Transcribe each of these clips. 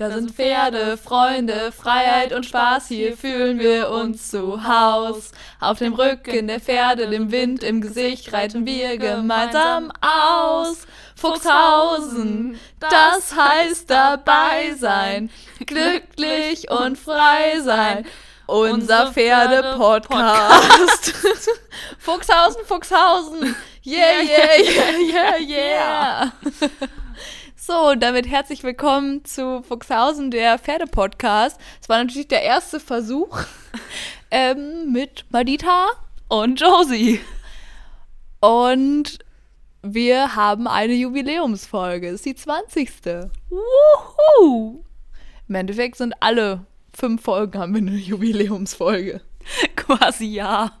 Da sind Pferde, Freunde, Freiheit und Spaß, hier fühlen wir uns zu Haus. Auf dem Rücken der Pferde, dem Wind im Gesicht, reiten wir gemeinsam aus. Fuchshausen, das heißt dabei sein, glücklich und frei sein. Unser Pferde-Podcast. Fuchshausen, Fuchshausen. Yeah, yeah, yeah, yeah, yeah. So, und damit herzlich willkommen zu Fuchshausen, der Pferde-Podcast. Es war natürlich der erste Versuch ähm, mit Madita und Josie. Und wir haben eine Jubiläumsfolge. Es ist die 20. Wuhu! Im Endeffekt sind alle fünf Folgen haben wir eine Jubiläumsfolge. Quasi ja.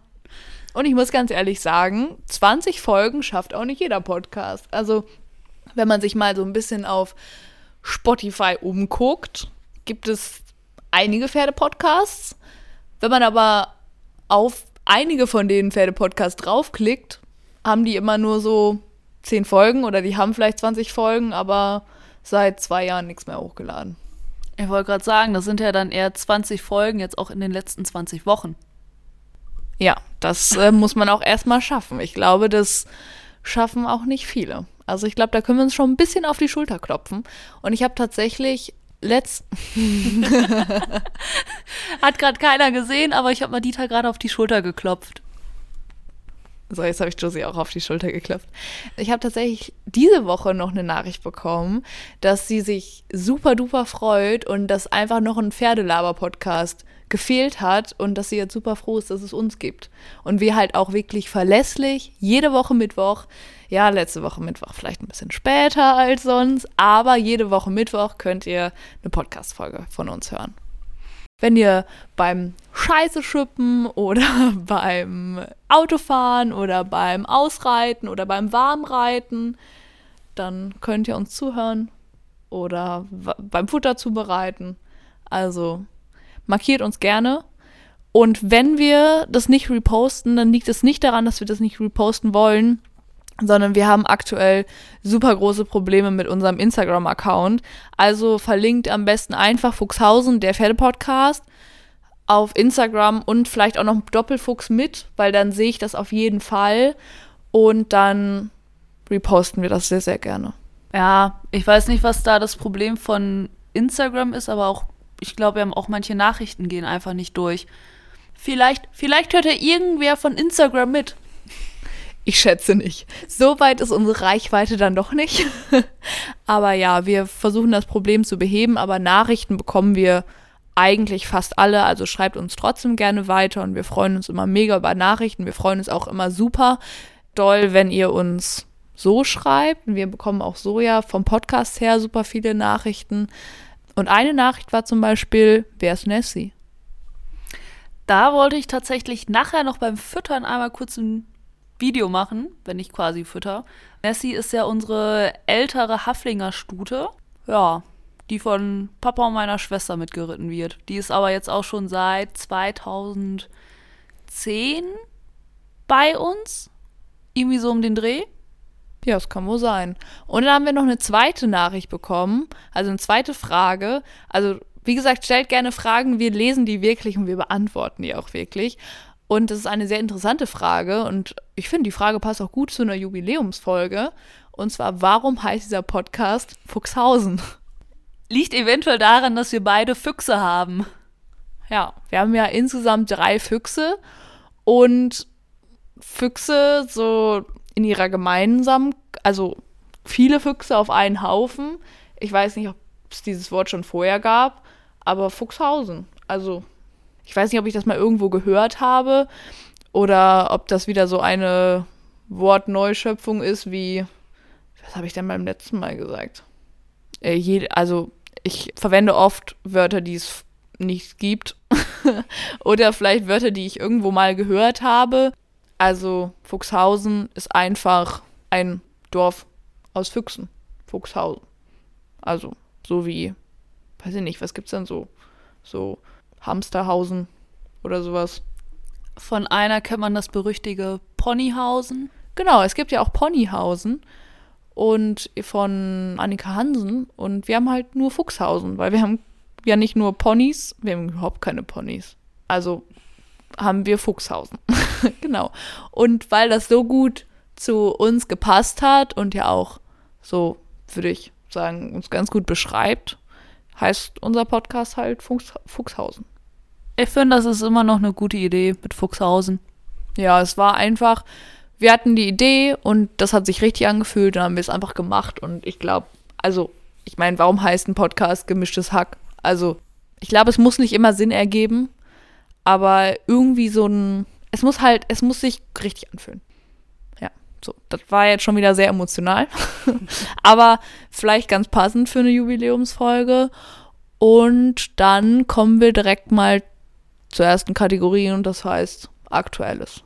Und ich muss ganz ehrlich sagen, 20 Folgen schafft auch nicht jeder Podcast. Also, wenn man sich mal so ein bisschen auf Spotify umguckt, gibt es einige Pferde-Podcasts. Wenn man aber auf einige von den Pferde-Podcasts draufklickt, haben die immer nur so 10 Folgen oder die haben vielleicht 20 Folgen, aber seit zwei Jahren nichts mehr hochgeladen. Ich wollte gerade sagen, das sind ja dann eher 20 Folgen jetzt auch in den letzten 20 Wochen. Ja, das äh, muss man auch erstmal schaffen. Ich glaube, das schaffen auch nicht viele. Also ich glaube, da können wir uns schon ein bisschen auf die Schulter klopfen. Und ich habe tatsächlich letzt... Hat gerade keiner gesehen, aber ich habe mal Dieter gerade auf die Schulter geklopft. So, jetzt habe ich Josie auch auf die Schulter geklopft. Ich habe tatsächlich diese Woche noch eine Nachricht bekommen, dass sie sich super duper freut und dass einfach noch ein Pferdelaber-Podcast gefehlt hat und dass sie jetzt super froh ist, dass es uns gibt. Und wir halt auch wirklich verlässlich jede Woche Mittwoch, ja, letzte Woche Mittwoch vielleicht ein bisschen später als sonst, aber jede Woche Mittwoch könnt ihr eine Podcast-Folge von uns hören. Wenn ihr beim Scheiße schippen oder beim Autofahren oder beim Ausreiten oder beim Warmreiten, dann könnt ihr uns zuhören oder beim Futter zubereiten. Also markiert uns gerne. Und wenn wir das nicht reposten, dann liegt es nicht daran, dass wir das nicht reposten wollen, sondern wir haben aktuell super große Probleme mit unserem Instagram-Account. Also verlinkt am besten einfach Fuchshausen, der Pferdepodcast, auf Instagram und vielleicht auch noch Doppelfuchs mit, weil dann sehe ich das auf jeden Fall und dann reposten wir das sehr, sehr gerne. Ja, ich weiß nicht, was da das Problem von Instagram ist, aber auch, ich glaube, wir haben auch manche Nachrichten gehen einfach nicht durch. Vielleicht, vielleicht hört ja irgendwer von Instagram mit. Ich schätze nicht. So weit ist unsere Reichweite dann doch nicht. aber ja, wir versuchen das Problem zu beheben, aber Nachrichten bekommen wir eigentlich fast alle. Also schreibt uns trotzdem gerne weiter und wir freuen uns immer mega über Nachrichten. Wir freuen uns auch immer super doll, wenn ihr uns so schreibt. Wir bekommen auch so ja vom Podcast her super viele Nachrichten. Und eine Nachricht war zum Beispiel, wer ist Nessie? Da wollte ich tatsächlich nachher noch beim Füttern einmal kurz ein Video machen, wenn ich quasi fütter. Nessie ist ja unsere ältere Haflinger-Stute. Ja, die von Papa und meiner Schwester mitgeritten wird. Die ist aber jetzt auch schon seit 2010 bei uns. Irgendwie so um den Dreh. Ja, das kann wohl sein. Und dann haben wir noch eine zweite Nachricht bekommen, also eine zweite Frage. Also, wie gesagt, stellt gerne Fragen, wir lesen die wirklich und wir beantworten die auch wirklich. Und das ist eine sehr interessante Frage und ich finde, die Frage passt auch gut zu einer Jubiläumsfolge. Und zwar, warum heißt dieser Podcast Fuchshausen? Liegt eventuell daran, dass wir beide Füchse haben. Ja, wir haben ja insgesamt drei Füchse und Füchse so in ihrer gemeinsamen, also viele Füchse auf einen Haufen. Ich weiß nicht, ob es dieses Wort schon vorher gab, aber Fuchshausen. Also ich weiß nicht, ob ich das mal irgendwo gehört habe oder ob das wieder so eine Wortneuschöpfung ist wie, was habe ich denn beim letzten Mal gesagt? Äh, je, also ich verwende oft Wörter, die es nicht gibt oder vielleicht Wörter, die ich irgendwo mal gehört habe. Also Fuchshausen ist einfach ein Dorf aus Füchsen. Fuchshausen. Also so wie, weiß ich nicht, was gibt's denn so? So Hamsterhausen oder sowas. Von einer kennt man das berüchtige Ponyhausen. Genau, es gibt ja auch Ponyhausen. und von Annika Hansen. Und wir haben halt nur Fuchshausen, weil wir haben ja nicht nur Ponys, wir haben überhaupt keine Ponys. Also haben wir Fuchshausen. genau. Und weil das so gut zu uns gepasst hat und ja auch so, würde ich sagen, uns ganz gut beschreibt, heißt unser Podcast halt Fuchs Fuchshausen. Ich finde, das ist immer noch eine gute Idee mit Fuchshausen. Ja, es war einfach, wir hatten die Idee und das hat sich richtig angefühlt und haben wir es einfach gemacht und ich glaube, also, ich meine, warum heißt ein Podcast gemischtes Hack? Also, ich glaube, es muss nicht immer Sinn ergeben, aber irgendwie so ein, es muss halt, es muss sich richtig anfühlen. Ja, so, das war jetzt schon wieder sehr emotional, aber vielleicht ganz passend für eine Jubiläumsfolge. Und dann kommen wir direkt mal zur ersten Kategorie und das heißt Aktuelles.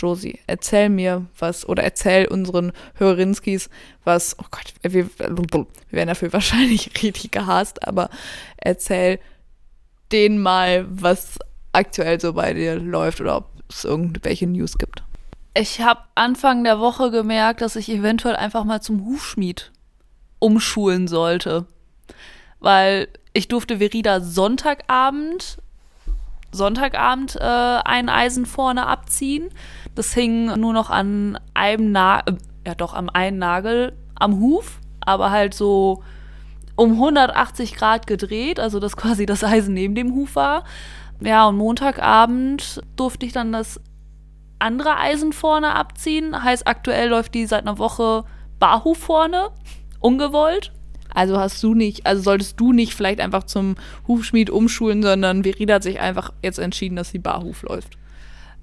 Josie, erzähl mir was oder erzähl unseren Hörinskis was. Oh Gott, wir, wir werden dafür wahrscheinlich richtig gehasst, aber erzähl denen mal, was aktuell so bei dir läuft oder ob es irgendwelche News gibt. Ich habe Anfang der Woche gemerkt, dass ich eventuell einfach mal zum Hufschmied umschulen sollte. Weil ich durfte Verida Sonntagabend Sonntagabend äh, ein Eisen vorne abziehen. Das hing nur noch an einem Nagel, äh, ja doch, am einen Nagel am Huf, aber halt so um 180 Grad gedreht, also dass quasi das Eisen neben dem Huf war. Ja, und Montagabend durfte ich dann das andere Eisen vorne abziehen. Heißt, aktuell läuft die seit einer Woche Barhuf vorne, ungewollt. Also hast du nicht, also solltest du nicht vielleicht einfach zum Hufschmied umschulen, sondern Verida hat sich einfach jetzt entschieden, dass sie Barhuf läuft.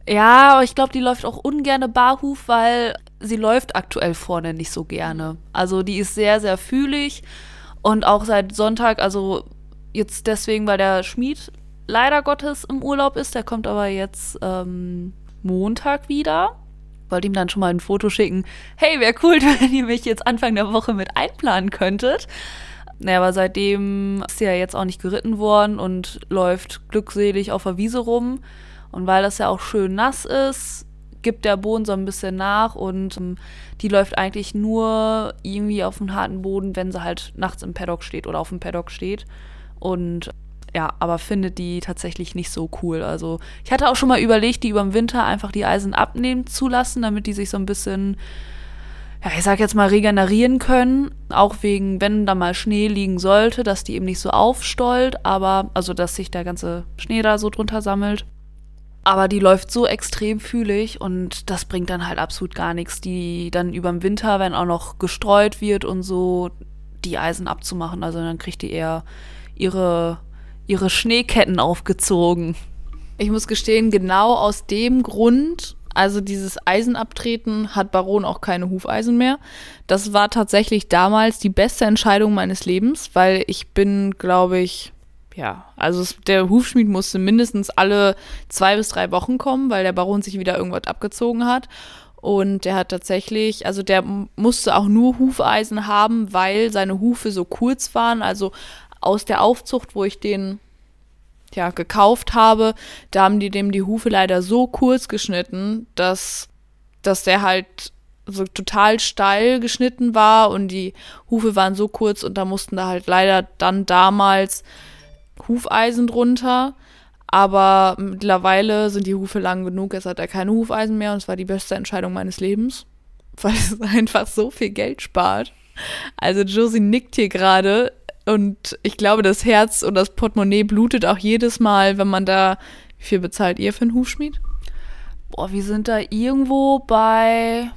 Ja, aber ich glaube, die läuft auch ungerne Barhuf, weil sie läuft aktuell vorne nicht so gerne. Also die ist sehr, sehr fühlig und auch seit Sonntag, also jetzt deswegen, weil der Schmied leider Gottes im Urlaub ist, der kommt aber jetzt ähm, Montag wieder wollte ihm dann schon mal ein Foto schicken. Hey, wäre cool, wenn ihr mich jetzt Anfang der Woche mit einplanen könntet. Naja, aber seitdem ist ja jetzt auch nicht geritten worden und läuft glückselig auf der Wiese rum. Und weil das ja auch schön nass ist, gibt der Boden so ein bisschen nach und ähm, die läuft eigentlich nur irgendwie auf dem harten Boden, wenn sie halt nachts im Paddock steht oder auf dem Paddock steht. Und ja, aber findet die tatsächlich nicht so cool. Also ich hatte auch schon mal überlegt, die über den Winter einfach die Eisen abnehmen zu lassen, damit die sich so ein bisschen, ja, ich sag jetzt mal, regenerieren können. Auch wegen, wenn da mal Schnee liegen sollte, dass die eben nicht so aufstollt, aber, also dass sich der ganze Schnee da so drunter sammelt. Aber die läuft so extrem fühlig und das bringt dann halt absolut gar nichts, die dann über den Winter, wenn auch noch gestreut wird und so, die Eisen abzumachen. Also dann kriegt die eher ihre ihre Schneeketten aufgezogen. Ich muss gestehen, genau aus dem Grund, also dieses Eisenabtreten, hat Baron auch keine Hufeisen mehr. Das war tatsächlich damals die beste Entscheidung meines Lebens, weil ich bin, glaube ich, ja, also es, der Hufschmied musste mindestens alle zwei bis drei Wochen kommen, weil der Baron sich wieder irgendwas abgezogen hat. Und der hat tatsächlich, also der musste auch nur Hufeisen haben, weil seine Hufe so kurz waren. Also aus der Aufzucht, wo ich den ja, gekauft habe, da haben die dem die Hufe leider so kurz geschnitten, dass, dass der halt so total steil geschnitten war und die Hufe waren so kurz und da mussten da halt leider dann damals Hufeisen drunter. Aber mittlerweile sind die Hufe lang genug, jetzt hat er keine Hufeisen mehr und es war die beste Entscheidung meines Lebens, weil es einfach so viel Geld spart. Also Josie nickt hier gerade. Und ich glaube, das Herz und das Portemonnaie blutet auch jedes Mal, wenn man da. Wie viel bezahlt ihr für einen Hufschmied? Boah, wir sind da irgendwo bei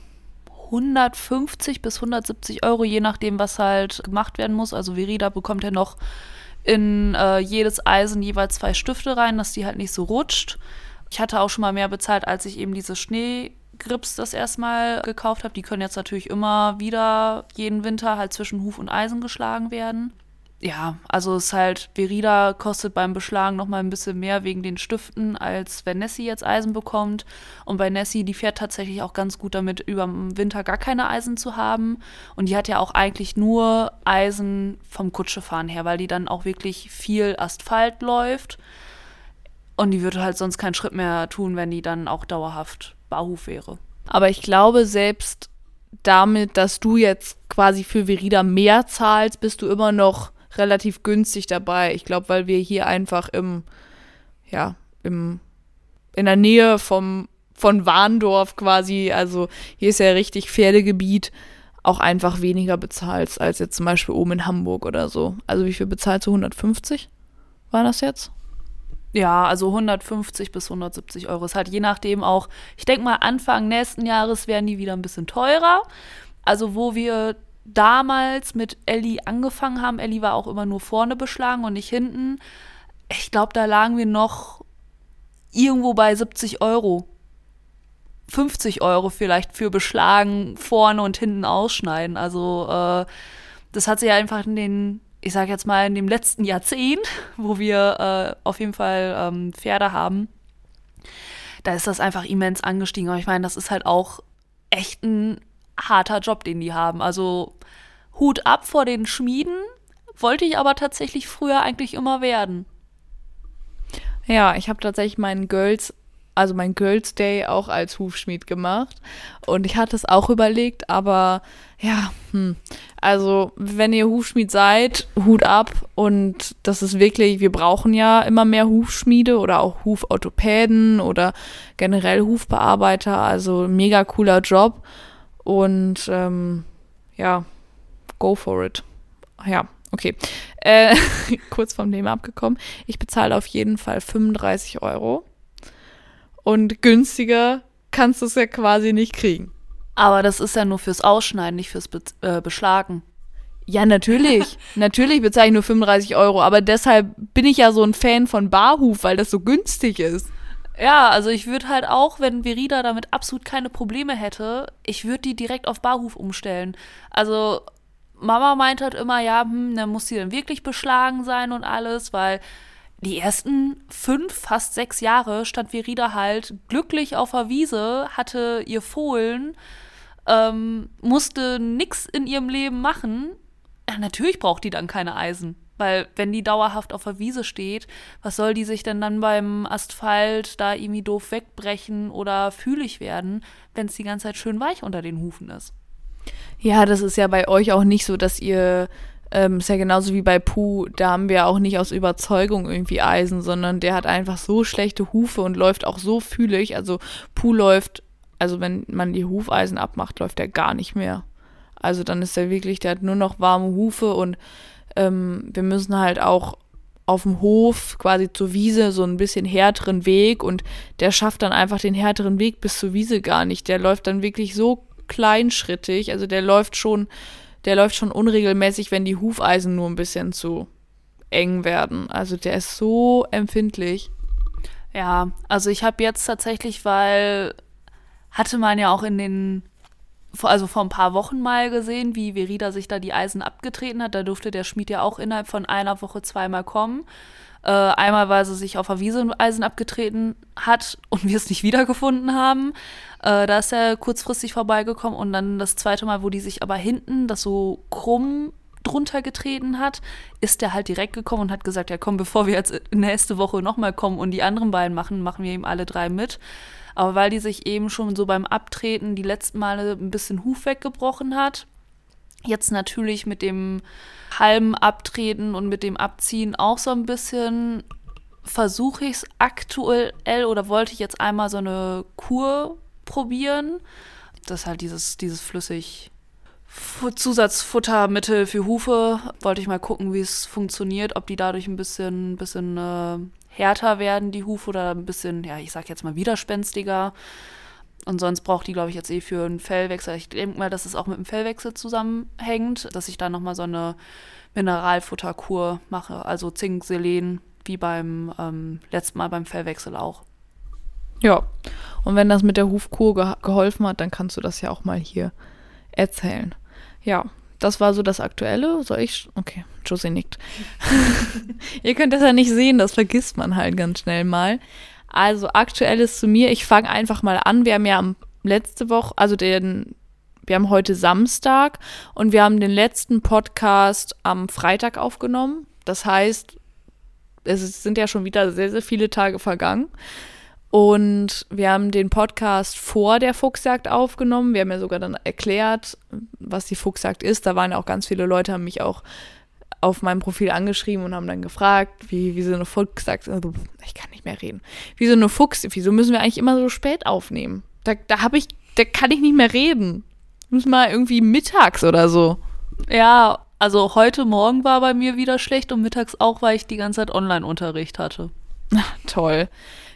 150 bis 170 Euro, je nachdem, was halt gemacht werden muss. Also Verida bekommt ja noch in äh, jedes Eisen jeweils zwei Stifte rein, dass die halt nicht so rutscht. Ich hatte auch schon mal mehr bezahlt, als ich eben diese Schneegrips das erstmal gekauft habe. Die können jetzt natürlich immer wieder jeden Winter halt zwischen Huf und Eisen geschlagen werden ja, also es ist halt, Verida kostet beim Beschlagen nochmal ein bisschen mehr wegen den Stiften, als wenn Nessie jetzt Eisen bekommt. Und bei Nessie, die fährt tatsächlich auch ganz gut damit, über den Winter gar keine Eisen zu haben. Und die hat ja auch eigentlich nur Eisen vom Kutschefahren her, weil die dann auch wirklich viel Asphalt läuft. Und die würde halt sonst keinen Schritt mehr tun, wenn die dann auch dauerhaft Barhuf wäre. Aber ich glaube, selbst damit, dass du jetzt quasi für Verida mehr zahlst, bist du immer noch relativ günstig dabei. Ich glaube, weil wir hier einfach im, ja, im, in der Nähe vom, von Warndorf quasi, also hier ist ja richtig Pferdegebiet, auch einfach weniger bezahlst als jetzt zum Beispiel oben in Hamburg oder so. Also wie viel bezahlst du? 150? War das jetzt? Ja, also 150 bis 170 Euro. Es hat je nachdem auch, ich denke mal, Anfang nächsten Jahres werden die wieder ein bisschen teurer. Also, wo wir damals mit Ellie angefangen haben, Ellie war auch immer nur vorne beschlagen und nicht hinten. Ich glaube, da lagen wir noch irgendwo bei 70 Euro. 50 Euro vielleicht für beschlagen, vorne und hinten ausschneiden. Also, äh, das hat sich einfach in den ich sage jetzt mal, in dem letzten Jahrzehnt, wo wir äh, auf jeden Fall ähm, Pferde haben, da ist das einfach immens angestiegen. Aber ich meine, das ist halt auch echt ein harter Job, den die haben. Also Hut ab vor den Schmieden, wollte ich aber tatsächlich früher eigentlich immer werden. Ja, ich habe tatsächlich meinen Girls also mein Girls Day auch als Hufschmied gemacht. Und ich hatte es auch überlegt, aber ja, hm. also wenn ihr Hufschmied seid, Hut ab. Und das ist wirklich, wir brauchen ja immer mehr Hufschmiede oder auch Huforthopäden oder generell Hufbearbeiter. Also mega cooler Job. Und ähm, ja, go for it. Ja, okay. Äh, kurz vom Thema abgekommen. Ich bezahle auf jeden Fall 35 Euro und günstiger kannst du es ja quasi nicht kriegen. Aber das ist ja nur fürs Ausschneiden, nicht fürs Be äh, Beschlagen. Ja, natürlich. natürlich bezahle ich nur 35 Euro, aber deshalb bin ich ja so ein Fan von Barhuf, weil das so günstig ist. Ja, also ich würde halt auch, wenn Verida damit absolut keine Probleme hätte, ich würde die direkt auf Barhuf umstellen. Also Mama meint halt immer, ja, hm, dann muss sie dann wirklich beschlagen sein und alles, weil die ersten fünf, fast sechs Jahre stand Verida halt glücklich auf der Wiese, hatte ihr Fohlen, ähm, musste nix in ihrem Leben machen. Ja, natürlich braucht die dann keine Eisen. Weil wenn die dauerhaft auf der Wiese steht, was soll die sich denn dann beim Asphalt da irgendwie doof wegbrechen oder fühlig werden, wenn es die ganze Zeit schön weich unter den Hufen ist? Ja, das ist ja bei euch auch nicht so, dass ihr ähm, ist ja genauso wie bei Puh, da haben wir auch nicht aus Überzeugung irgendwie Eisen, sondern der hat einfach so schlechte Hufe und läuft auch so fühlig. Also Puh läuft, also wenn man die Hufeisen abmacht, läuft der gar nicht mehr. Also dann ist er wirklich, der hat nur noch warme Hufe und ähm, wir müssen halt auch auf dem Hof quasi zur Wiese so ein bisschen härteren Weg und der schafft dann einfach den härteren Weg bis zur Wiese gar nicht. Der läuft dann wirklich so kleinschrittig, also der läuft schon der läuft schon unregelmäßig, wenn die Hufeisen nur ein bisschen zu eng werden. Also der ist so empfindlich. Ja, also ich habe jetzt tatsächlich, weil hatte man ja auch in den, also vor ein paar Wochen mal gesehen, wie Verida sich da die Eisen abgetreten hat. Da durfte der Schmied ja auch innerhalb von einer Woche zweimal kommen. Äh, einmal, weil sie sich auf der Wiese Eisen abgetreten hat und wir es nicht wiedergefunden haben. Äh, da ist er kurzfristig vorbeigekommen und dann das zweite Mal, wo die sich aber hinten das so krumm drunter getreten hat, ist der halt direkt gekommen und hat gesagt, ja komm, bevor wir jetzt nächste Woche nochmal kommen und die anderen beiden machen, machen wir ihm alle drei mit. Aber weil die sich eben schon so beim Abtreten die letzten Male ein bisschen Huf weggebrochen hat, jetzt natürlich mit dem halben Abtreten und mit dem Abziehen auch so ein bisschen versuche ich es aktuell oder wollte ich jetzt einmal so eine Kur probieren. Das ist halt dieses, dieses flüssig Zusatzfuttermittel für Hufe. Wollte ich mal gucken, wie es funktioniert, ob die dadurch ein bisschen, bisschen äh, härter werden, die Hufe, oder ein bisschen, ja, ich sag jetzt mal widerspenstiger. Und sonst braucht die, glaube ich, jetzt eh für einen Fellwechsel. Ich denke mal, dass es auch mit dem Fellwechsel zusammenhängt, dass ich da nochmal so eine Mineralfutterkur mache. Also Zink, Selen, wie beim ähm, letzten Mal beim Fellwechsel auch. Ja, und wenn das mit der Hufkur ge geholfen hat, dann kannst du das ja auch mal hier erzählen. Ja, das war so das Aktuelle. Soll ich? Okay, Josie nickt. Ihr könnt das ja nicht sehen, das vergisst man halt ganz schnell mal. Also aktuelles zu mir. Ich fange einfach mal an. Wir haben ja am letzte Woche, also den, wir haben heute Samstag und wir haben den letzten Podcast am Freitag aufgenommen. Das heißt, es sind ja schon wieder sehr, sehr viele Tage vergangen. Und wir haben den Podcast vor der Fuchsjagd aufgenommen. Wir haben ja sogar dann erklärt, was die Fuchsjagd ist. Da waren ja auch ganz viele Leute, haben mich auch auf meinem Profil angeschrieben und haben dann gefragt, wie, wie so eine Fuchsjagd, also ich kann nicht mehr reden, wie so eine Fuchs, wieso müssen wir eigentlich immer so spät aufnehmen? Da, da habe ich, da kann ich nicht mehr reden. Muss mal irgendwie mittags oder so. Ja, also heute Morgen war bei mir wieder schlecht und mittags auch, weil ich die ganze Zeit Online-Unterricht hatte. Toll.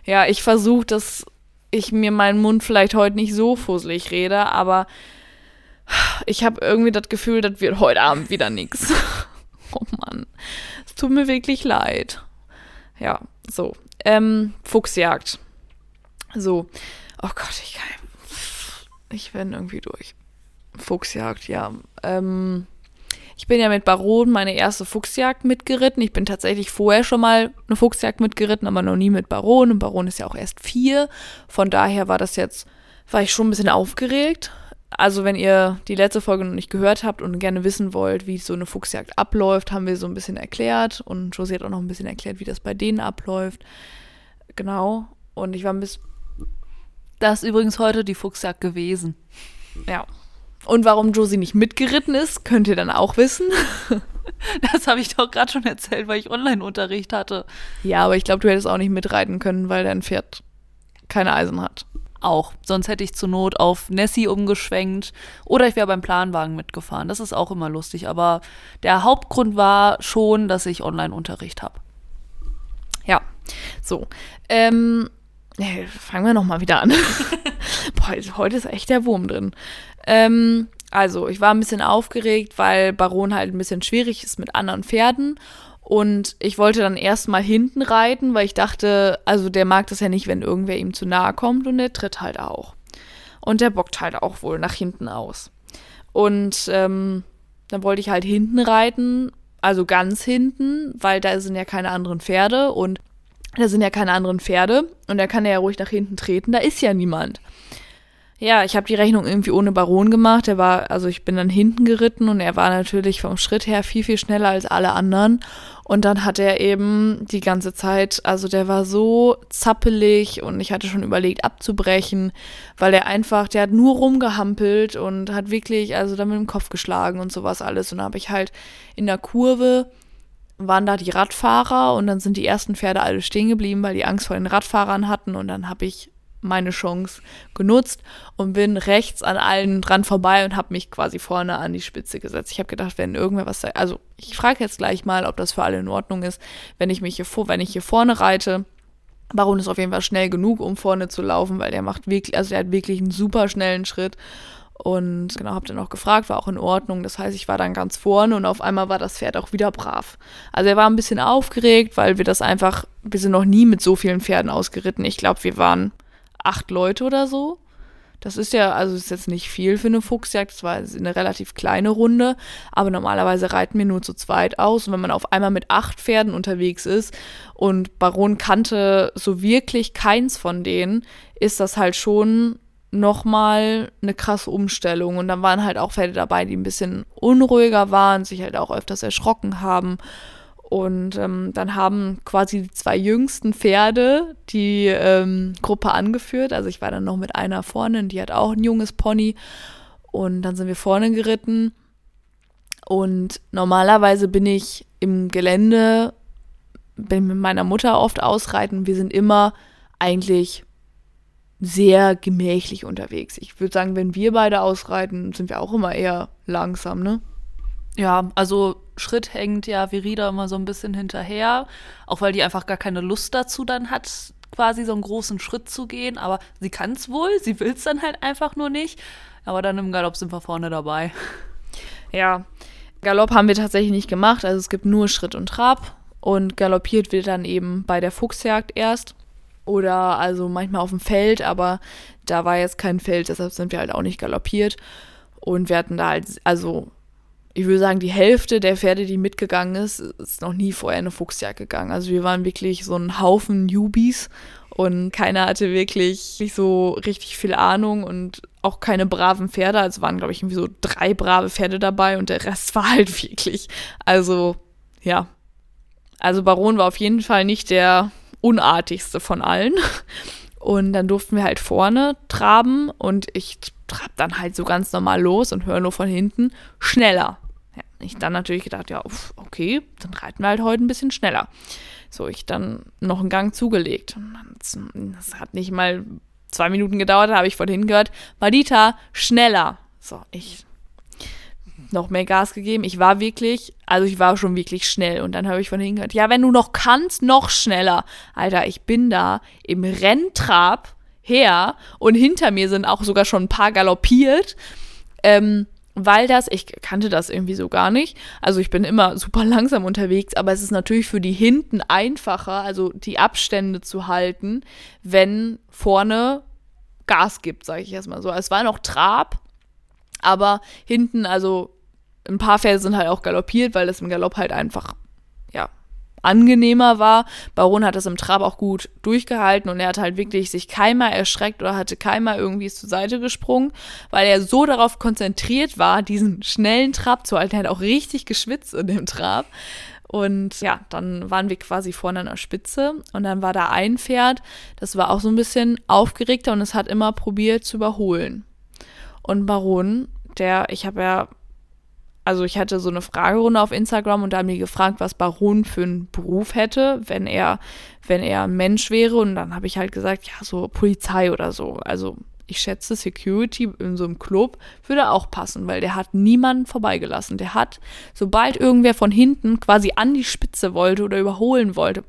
Ja, ich versuche, dass ich mir meinen Mund vielleicht heute nicht so fusselig rede, aber ich habe irgendwie das Gefühl, das wird heute Abend wieder nichts. Oh Mann, es tut mir wirklich leid. Ja, so. Ähm, Fuchsjagd. So. Oh Gott, ich kann. Ich bin irgendwie durch. Fuchsjagd, ja. Ähm, ich bin ja mit Baron meine erste Fuchsjagd mitgeritten. Ich bin tatsächlich vorher schon mal eine Fuchsjagd mitgeritten, aber noch nie mit Baron. Und Baron ist ja auch erst vier. Von daher war das jetzt, war ich schon ein bisschen aufgeregt. Also, wenn ihr die letzte Folge noch nicht gehört habt und gerne wissen wollt, wie so eine Fuchsjagd abläuft, haben wir so ein bisschen erklärt. Und Josie hat auch noch ein bisschen erklärt, wie das bei denen abläuft. Genau. Und ich war ein bisschen. Das ist übrigens heute die Fuchsjagd gewesen. Ja, und warum Josie nicht mitgeritten ist, könnt ihr dann auch wissen. Das habe ich doch gerade schon erzählt, weil ich Online-Unterricht hatte. Ja, aber ich glaube, du hättest auch nicht mitreiten können, weil dein Pferd keine Eisen hat. Auch. Sonst hätte ich zur Not auf Nessie umgeschwenkt oder ich wäre beim Planwagen mitgefahren. Das ist auch immer lustig. Aber der Hauptgrund war schon, dass ich Online-Unterricht habe. Ja, so. Ähm, fangen wir nochmal wieder an. Boah, heute ist echt der Wurm drin. Ähm, also, ich war ein bisschen aufgeregt, weil Baron halt ein bisschen schwierig ist mit anderen Pferden. Und ich wollte dann erstmal hinten reiten, weil ich dachte, also der mag das ja nicht, wenn irgendwer ihm zu nahe kommt und der tritt halt auch. Und der bockt halt auch wohl nach hinten aus. Und ähm, dann wollte ich halt hinten reiten, also ganz hinten, weil da sind ja keine anderen Pferde und da sind ja keine anderen Pferde und da kann er ja ruhig nach hinten treten, da ist ja niemand. Ja, ich habe die Rechnung irgendwie ohne Baron gemacht. Er war, also ich bin dann hinten geritten und er war natürlich vom Schritt her viel, viel schneller als alle anderen. Und dann hat er eben die ganze Zeit, also der war so zappelig und ich hatte schon überlegt abzubrechen, weil er einfach, der hat nur rumgehampelt und hat wirklich, also dann mit dem Kopf geschlagen und sowas alles. Und dann habe ich halt in der Kurve waren da die Radfahrer und dann sind die ersten Pferde alle stehen geblieben, weil die Angst vor den Radfahrern hatten und dann habe ich meine Chance genutzt und bin rechts an allen dran vorbei und habe mich quasi vorne an die Spitze gesetzt. Ich habe gedacht, wenn irgendwer was also ich frage jetzt gleich mal, ob das für alle in Ordnung ist, wenn ich mich hier vor, wenn ich hier vorne reite. Baron ist auf jeden Fall schnell genug, um vorne zu laufen, weil der macht wirklich, also der hat wirklich einen super schnellen Schritt. Und genau, hab dann auch gefragt, war auch in Ordnung. Das heißt, ich war dann ganz vorne und auf einmal war das Pferd auch wieder brav. Also er war ein bisschen aufgeregt, weil wir das einfach, wir sind noch nie mit so vielen Pferden ausgeritten. Ich glaube, wir waren acht Leute oder so. Das ist ja, also ist jetzt nicht viel für eine Fuchsjagd, das war eine relativ kleine Runde, aber normalerweise reiten wir nur zu zweit aus. Und wenn man auf einmal mit acht Pferden unterwegs ist und Baron kannte so wirklich keins von denen, ist das halt schon nochmal eine krasse Umstellung. Und dann waren halt auch Pferde dabei, die ein bisschen unruhiger waren, sich halt auch öfters erschrocken haben. Und ähm, dann haben quasi die zwei jüngsten Pferde die ähm, Gruppe angeführt. Also ich war dann noch mit einer vorne, die hat auch ein junges Pony. Und dann sind wir vorne geritten. Und normalerweise bin ich im Gelände, bin mit meiner Mutter oft ausreiten. Wir sind immer eigentlich sehr gemächlich unterwegs. Ich würde sagen, wenn wir beide ausreiten, sind wir auch immer eher langsam, ne? Ja, also Schritt hängt ja Verida immer so ein bisschen hinterher, auch weil die einfach gar keine Lust dazu dann hat, quasi so einen großen Schritt zu gehen. Aber sie kann es wohl, sie will es dann halt einfach nur nicht. Aber dann im Galopp sind wir vorne dabei. Ja, Galopp haben wir tatsächlich nicht gemacht. Also es gibt nur Schritt und Trab und galoppiert wird dann eben bei der Fuchsjagd erst. Oder also manchmal auf dem Feld, aber da war jetzt kein Feld, deshalb sind wir halt auch nicht galoppiert. Und wir hatten da halt, also ich würde sagen, die Hälfte der Pferde, die mitgegangen ist, ist noch nie vorher eine Fuchsjagd gegangen. Also wir waren wirklich so ein Haufen Newbies und keiner hatte wirklich nicht so richtig viel Ahnung und auch keine braven Pferde. Also waren, glaube ich, irgendwie so drei brave Pferde dabei und der Rest war halt wirklich. Also, ja. Also Baron war auf jeden Fall nicht der unartigste von allen. Und dann durften wir halt vorne traben und ich trab dann halt so ganz normal los und höre nur von hinten schneller. Ich dann natürlich gedacht, ja, okay, dann reiten wir halt heute ein bisschen schneller. So, ich dann noch einen Gang zugelegt. Das hat nicht mal zwei Minuten gedauert, da habe ich von hinten gehört, Madita, schneller. So, ich noch mehr Gas gegeben. Ich war wirklich, also ich war schon wirklich schnell. Und dann habe ich von hinten gehört, ja, wenn du noch kannst, noch schneller. Alter, ich bin da im Renntrab her und hinter mir sind auch sogar schon ein paar galoppiert. Ähm, weil das, ich kannte das irgendwie so gar nicht. Also ich bin immer super langsam unterwegs, aber es ist natürlich für die hinten einfacher, also die Abstände zu halten, wenn vorne Gas gibt, sage ich erstmal so. Es war noch Trab, aber hinten, also ein paar Pferde sind halt auch galoppiert, weil das im Galopp halt einfach, angenehmer war. Baron hat das im Trab auch gut durchgehalten und er hat halt wirklich sich keinmal erschreckt oder hatte keinmal irgendwie zur Seite gesprungen, weil er so darauf konzentriert war, diesen schnellen Trab zu halten. Er hat auch richtig geschwitzt in dem Trab. Und ja, dann waren wir quasi vorne an der Spitze und dann war da ein Pferd, das war auch so ein bisschen aufgeregter und es hat immer probiert zu überholen. Und Baron, der, ich habe ja also ich hatte so eine Fragerunde auf Instagram und da haben die gefragt, was Baron für einen Beruf hätte, wenn er, wenn er ein Mensch wäre. Und dann habe ich halt gesagt, ja, so Polizei oder so. Also ich schätze, Security in so einem Club würde auch passen, weil der hat niemanden vorbeigelassen. Der hat, sobald irgendwer von hinten quasi an die Spitze wollte oder überholen wollte,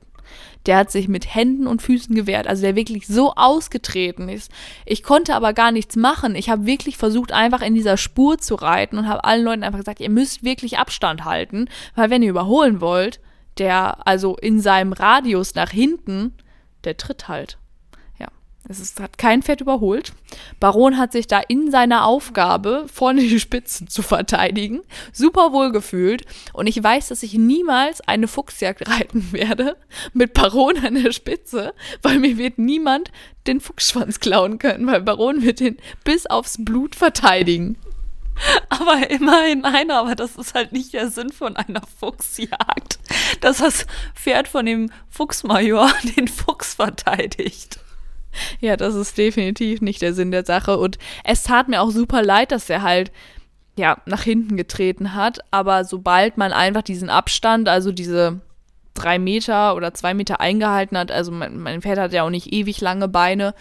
der hat sich mit Händen und Füßen gewehrt, also der wirklich so ausgetreten ist. Ich konnte aber gar nichts machen. Ich habe wirklich versucht, einfach in dieser Spur zu reiten und habe allen Leuten einfach gesagt, ihr müsst wirklich Abstand halten, weil wenn ihr überholen wollt, der also in seinem Radius nach hinten, der tritt halt. Es ist, hat kein Pferd überholt. Baron hat sich da in seiner Aufgabe, vorne die Spitzen zu verteidigen, super wohl gefühlt. Und ich weiß, dass ich niemals eine Fuchsjagd reiten werde mit Baron an der Spitze, weil mir wird niemand den Fuchsschwanz klauen können, weil Baron wird den bis aufs Blut verteidigen. Aber immerhin einer, aber das ist halt nicht der Sinn von einer Fuchsjagd, dass das Pferd von dem Fuchsmajor den Fuchs verteidigt. Ja, das ist definitiv nicht der Sinn der Sache. Und es tat mir auch super leid, dass er halt ja nach hinten getreten hat. Aber sobald man einfach diesen Abstand, also diese drei Meter oder zwei Meter eingehalten hat, also mein, mein Pferd hat ja auch nicht ewig lange Beine,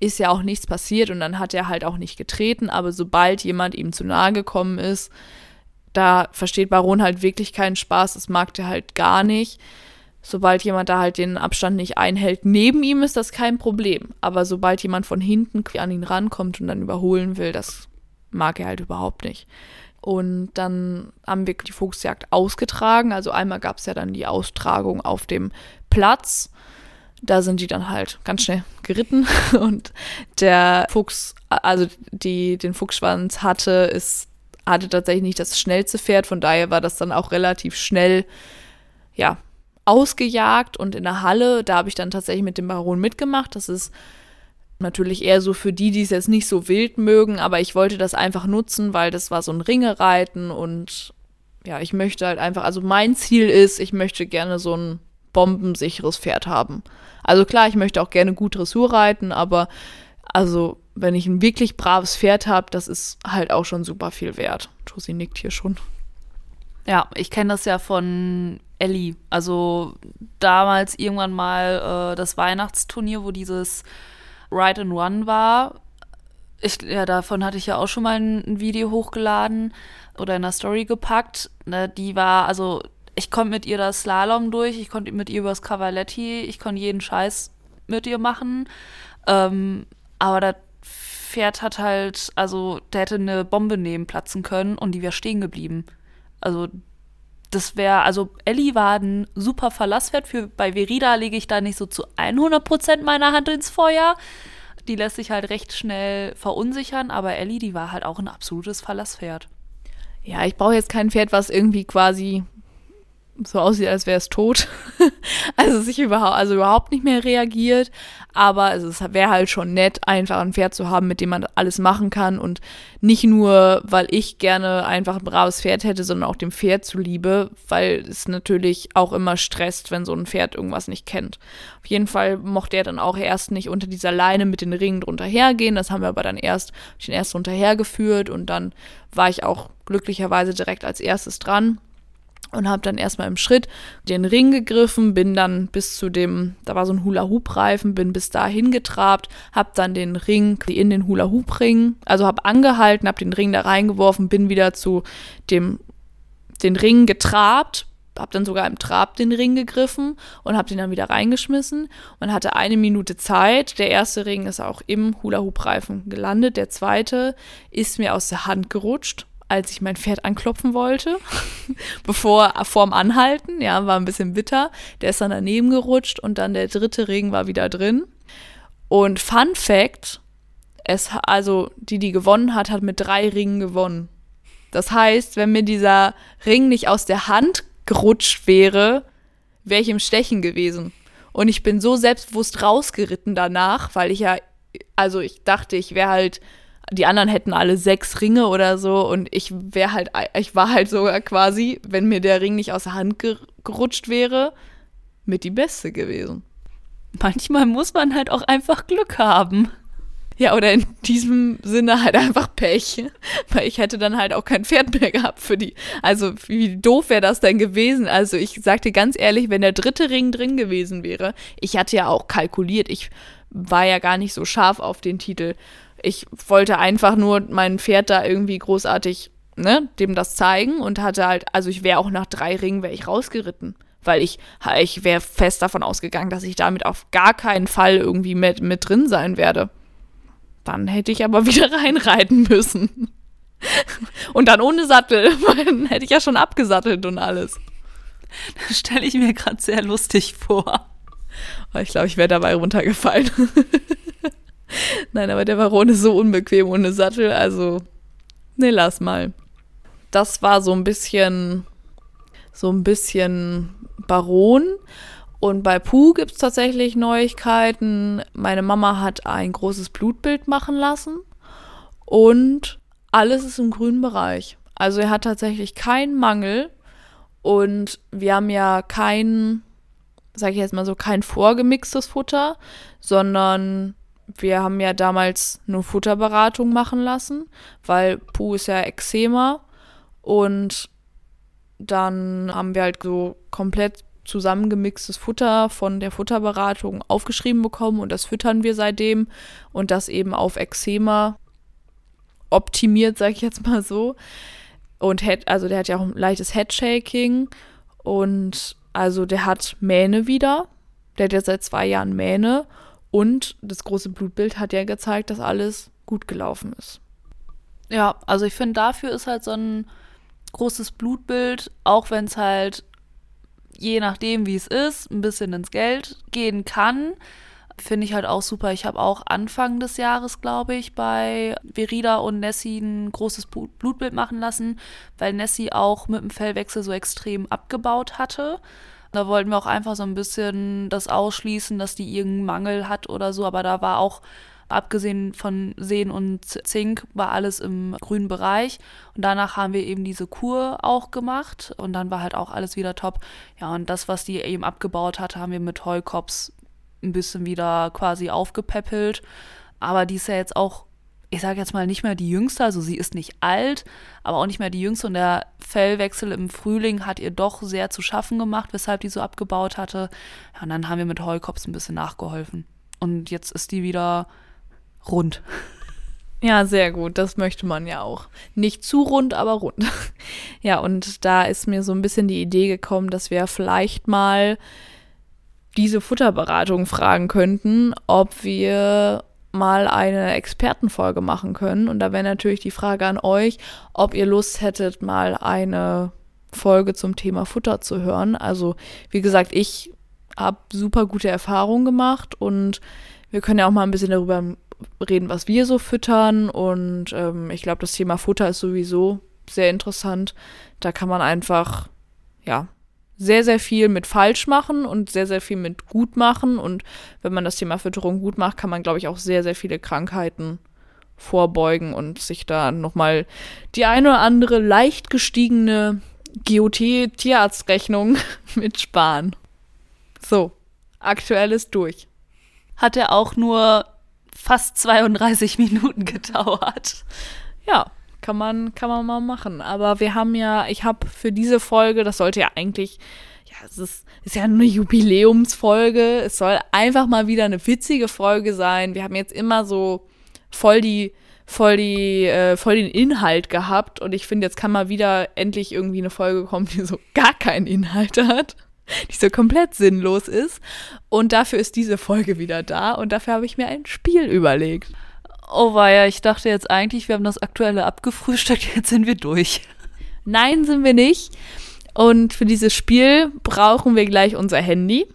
ist ja auch nichts passiert und dann hat er halt auch nicht getreten. Aber sobald jemand ihm zu nahe gekommen ist, da versteht Baron halt wirklich keinen Spaß. Das mag der halt gar nicht sobald jemand da halt den Abstand nicht einhält, neben ihm ist das kein Problem. Aber sobald jemand von hinten an ihn rankommt und dann überholen will, das mag er halt überhaupt nicht. Und dann haben wir die Fuchsjagd ausgetragen. Also einmal gab es ja dann die Austragung auf dem Platz. Da sind die dann halt ganz schnell geritten. Und der Fuchs, also die den Fuchsschwanz hatte, ist, hatte tatsächlich nicht das schnellste Pferd. Von daher war das dann auch relativ schnell, ja, ausgejagt und in der Halle, da habe ich dann tatsächlich mit dem Baron mitgemacht. Das ist natürlich eher so für die, die es jetzt nicht so wild mögen, aber ich wollte das einfach nutzen, weil das war so ein Ringereiten und ja, ich möchte halt einfach, also mein Ziel ist, ich möchte gerne so ein bombensicheres Pferd haben. Also klar, ich möchte auch gerne gut Dressur reiten, aber also wenn ich ein wirklich braves Pferd habe, das ist halt auch schon super viel wert. Josie nickt hier schon. Ja, ich kenne das ja von Ellie. Also damals irgendwann mal äh, das Weihnachtsturnier, wo dieses Ride and Run war. Ich, ja, davon hatte ich ja auch schon mal ein, Video hochgeladen oder in der Story gepackt. Ne, die war, also ich konnte mit ihr das Slalom durch, ich konnte mit ihr übers Cavaletti, ich konnte jeden Scheiß mit ihr machen. Ähm, aber das Pferd hat halt, also der hätte eine Bombe neben platzen können und die wäre stehen geblieben. Also das wäre, also Ellie war ein super Verlasswert. Für, bei Verida lege ich da nicht so zu 100% meiner Hand ins Feuer. Die lässt sich halt recht schnell verunsichern, aber Ellie, die war halt auch ein absolutes Verlasspferd. Ja, ich brauche jetzt kein Pferd, was irgendwie quasi so aussieht, als wäre es tot. also sich überhaupt, also überhaupt nicht mehr reagiert. Aber es wäre halt schon nett, einfach ein Pferd zu haben, mit dem man alles machen kann. Und nicht nur, weil ich gerne einfach ein braves Pferd hätte, sondern auch dem Pferd zuliebe, weil es natürlich auch immer stresst, wenn so ein Pferd irgendwas nicht kennt. Auf jeden Fall mochte er dann auch erst nicht unter dieser Leine mit den Ringen drunter hergehen. Das haben wir aber dann erst, ich ihn erst drunter hergeführt und dann war ich auch glücklicherweise direkt als erstes dran und habe dann erstmal im Schritt den Ring gegriffen, bin dann bis zu dem, da war so ein Hula-Hoop-Reifen, bin bis dahin getrabt, habe dann den Ring in den Hula-Hoop-Ring, also habe angehalten, habe den Ring da reingeworfen, bin wieder zu dem den Ring getrabt, habe dann sogar im Trab den Ring gegriffen und habe den dann wieder reingeschmissen und hatte eine Minute Zeit. Der erste Ring ist auch im Hula-Hoop-Reifen gelandet, der zweite ist mir aus der Hand gerutscht als ich mein Pferd anklopfen wollte, bevor vorm Anhalten, ja, war ein bisschen bitter. Der ist dann daneben gerutscht und dann der dritte Ring war wieder drin. Und Fun Fact, es also die, die gewonnen hat, hat mit drei Ringen gewonnen. Das heißt, wenn mir dieser Ring nicht aus der Hand gerutscht wäre, wäre ich im Stechen gewesen. Und ich bin so selbstbewusst rausgeritten danach, weil ich ja, also ich dachte, ich wäre halt die anderen hätten alle sechs Ringe oder so und ich wäre halt, ich war halt sogar quasi, wenn mir der Ring nicht aus der Hand gerutscht wäre, mit die Beste gewesen. Manchmal muss man halt auch einfach Glück haben. Ja, oder in diesem Sinne halt einfach Pech. Weil ich hätte dann halt auch kein Pferd mehr gehabt für die. Also, wie doof wäre das denn gewesen? Also, ich sag dir ganz ehrlich, wenn der dritte Ring drin gewesen wäre, ich hatte ja auch kalkuliert, ich war ja gar nicht so scharf auf den Titel. Ich wollte einfach nur mein Pferd da irgendwie großartig, ne, dem das zeigen und hatte halt, also ich wäre auch nach drei Ringen wäre ich rausgeritten. Weil ich, ich wäre fest davon ausgegangen, dass ich damit auf gar keinen Fall irgendwie mit, mit drin sein werde. Dann hätte ich aber wieder reinreiten müssen. Und dann ohne Sattel, weil dann hätte ich ja schon abgesattelt und alles. Das stelle ich mir gerade sehr lustig vor. Ich glaube, ich wäre dabei runtergefallen. Nein, aber der Baron ist so unbequem ohne Sattel, also nee, lass mal. Das war so ein bisschen so ein bisschen Baron. Und bei Puh gibt es tatsächlich Neuigkeiten. Meine Mama hat ein großes Blutbild machen lassen und alles ist im grünen Bereich. Also er hat tatsächlich keinen Mangel und wir haben ja kein, sag ich jetzt mal so, kein vorgemixtes Futter, sondern wir haben ja damals eine Futterberatung machen lassen, weil Puh ist ja Eczema und dann haben wir halt so komplett zusammengemixtes Futter von der Futterberatung aufgeschrieben bekommen und das füttern wir seitdem und das eben auf Eczema optimiert, sag ich jetzt mal so. Und Head, also der hat ja auch ein leichtes Headshaking und also der hat Mähne wieder. Der hat ja seit zwei Jahren Mähne und das große Blutbild hat ja gezeigt, dass alles gut gelaufen ist. Ja, also ich finde, dafür ist halt so ein großes Blutbild, auch wenn es halt je nachdem, wie es ist, ein bisschen ins Geld gehen kann, finde ich halt auch super. Ich habe auch Anfang des Jahres, glaube ich, bei Verida und Nessie ein großes Blutbild machen lassen, weil Nessie auch mit dem Fellwechsel so extrem abgebaut hatte. Da wollten wir auch einfach so ein bisschen das ausschließen, dass die irgendeinen Mangel hat oder so. Aber da war auch, abgesehen von Sehen und Zink, war alles im grünen Bereich. Und danach haben wir eben diese Kur auch gemacht. Und dann war halt auch alles wieder top. Ja, und das, was die eben abgebaut hatte, haben wir mit Heukops ein bisschen wieder quasi aufgepäppelt. Aber die ist ja jetzt auch ich sage jetzt mal nicht mehr die Jüngste, also sie ist nicht alt, aber auch nicht mehr die Jüngste und der Fellwechsel im Frühling hat ihr doch sehr zu schaffen gemacht, weshalb die so abgebaut hatte. Ja, und dann haben wir mit Heukops ein bisschen nachgeholfen. Und jetzt ist die wieder rund. Ja, sehr gut. Das möchte man ja auch. Nicht zu rund, aber rund. Ja, und da ist mir so ein bisschen die Idee gekommen, dass wir vielleicht mal diese Futterberatung fragen könnten, ob wir mal eine Expertenfolge machen können. Und da wäre natürlich die Frage an euch, ob ihr Lust hättet, mal eine Folge zum Thema Futter zu hören. Also, wie gesagt, ich habe super gute Erfahrungen gemacht und wir können ja auch mal ein bisschen darüber reden, was wir so füttern. Und ähm, ich glaube, das Thema Futter ist sowieso sehr interessant. Da kann man einfach, ja, sehr, sehr viel mit falsch machen und sehr, sehr viel mit gut machen. Und wenn man das Thema Fütterung gut macht, kann man, glaube ich, auch sehr, sehr viele Krankheiten vorbeugen und sich da nochmal die eine oder andere leicht gestiegene GOT-Tierarztrechnung mitsparen. So, aktuell ist durch. Hat er auch nur fast 32 Minuten gedauert. Ja, kann man, kann man mal machen. Aber wir haben ja, ich habe für diese Folge, das sollte ja eigentlich, ja, es ist, ist ja eine Jubiläumsfolge. Es soll einfach mal wieder eine witzige Folge sein. Wir haben jetzt immer so voll die, voll die, äh, voll den Inhalt gehabt. Und ich finde, jetzt kann mal wieder endlich irgendwie eine Folge kommen, die so gar keinen Inhalt hat. Die so komplett sinnlos ist. Und dafür ist diese Folge wieder da. Und dafür habe ich mir ein Spiel überlegt. Oh weia, ich dachte jetzt eigentlich, wir haben das Aktuelle abgefrühstückt, jetzt sind wir durch. Nein, sind wir nicht. Und für dieses Spiel brauchen wir gleich unser Handy.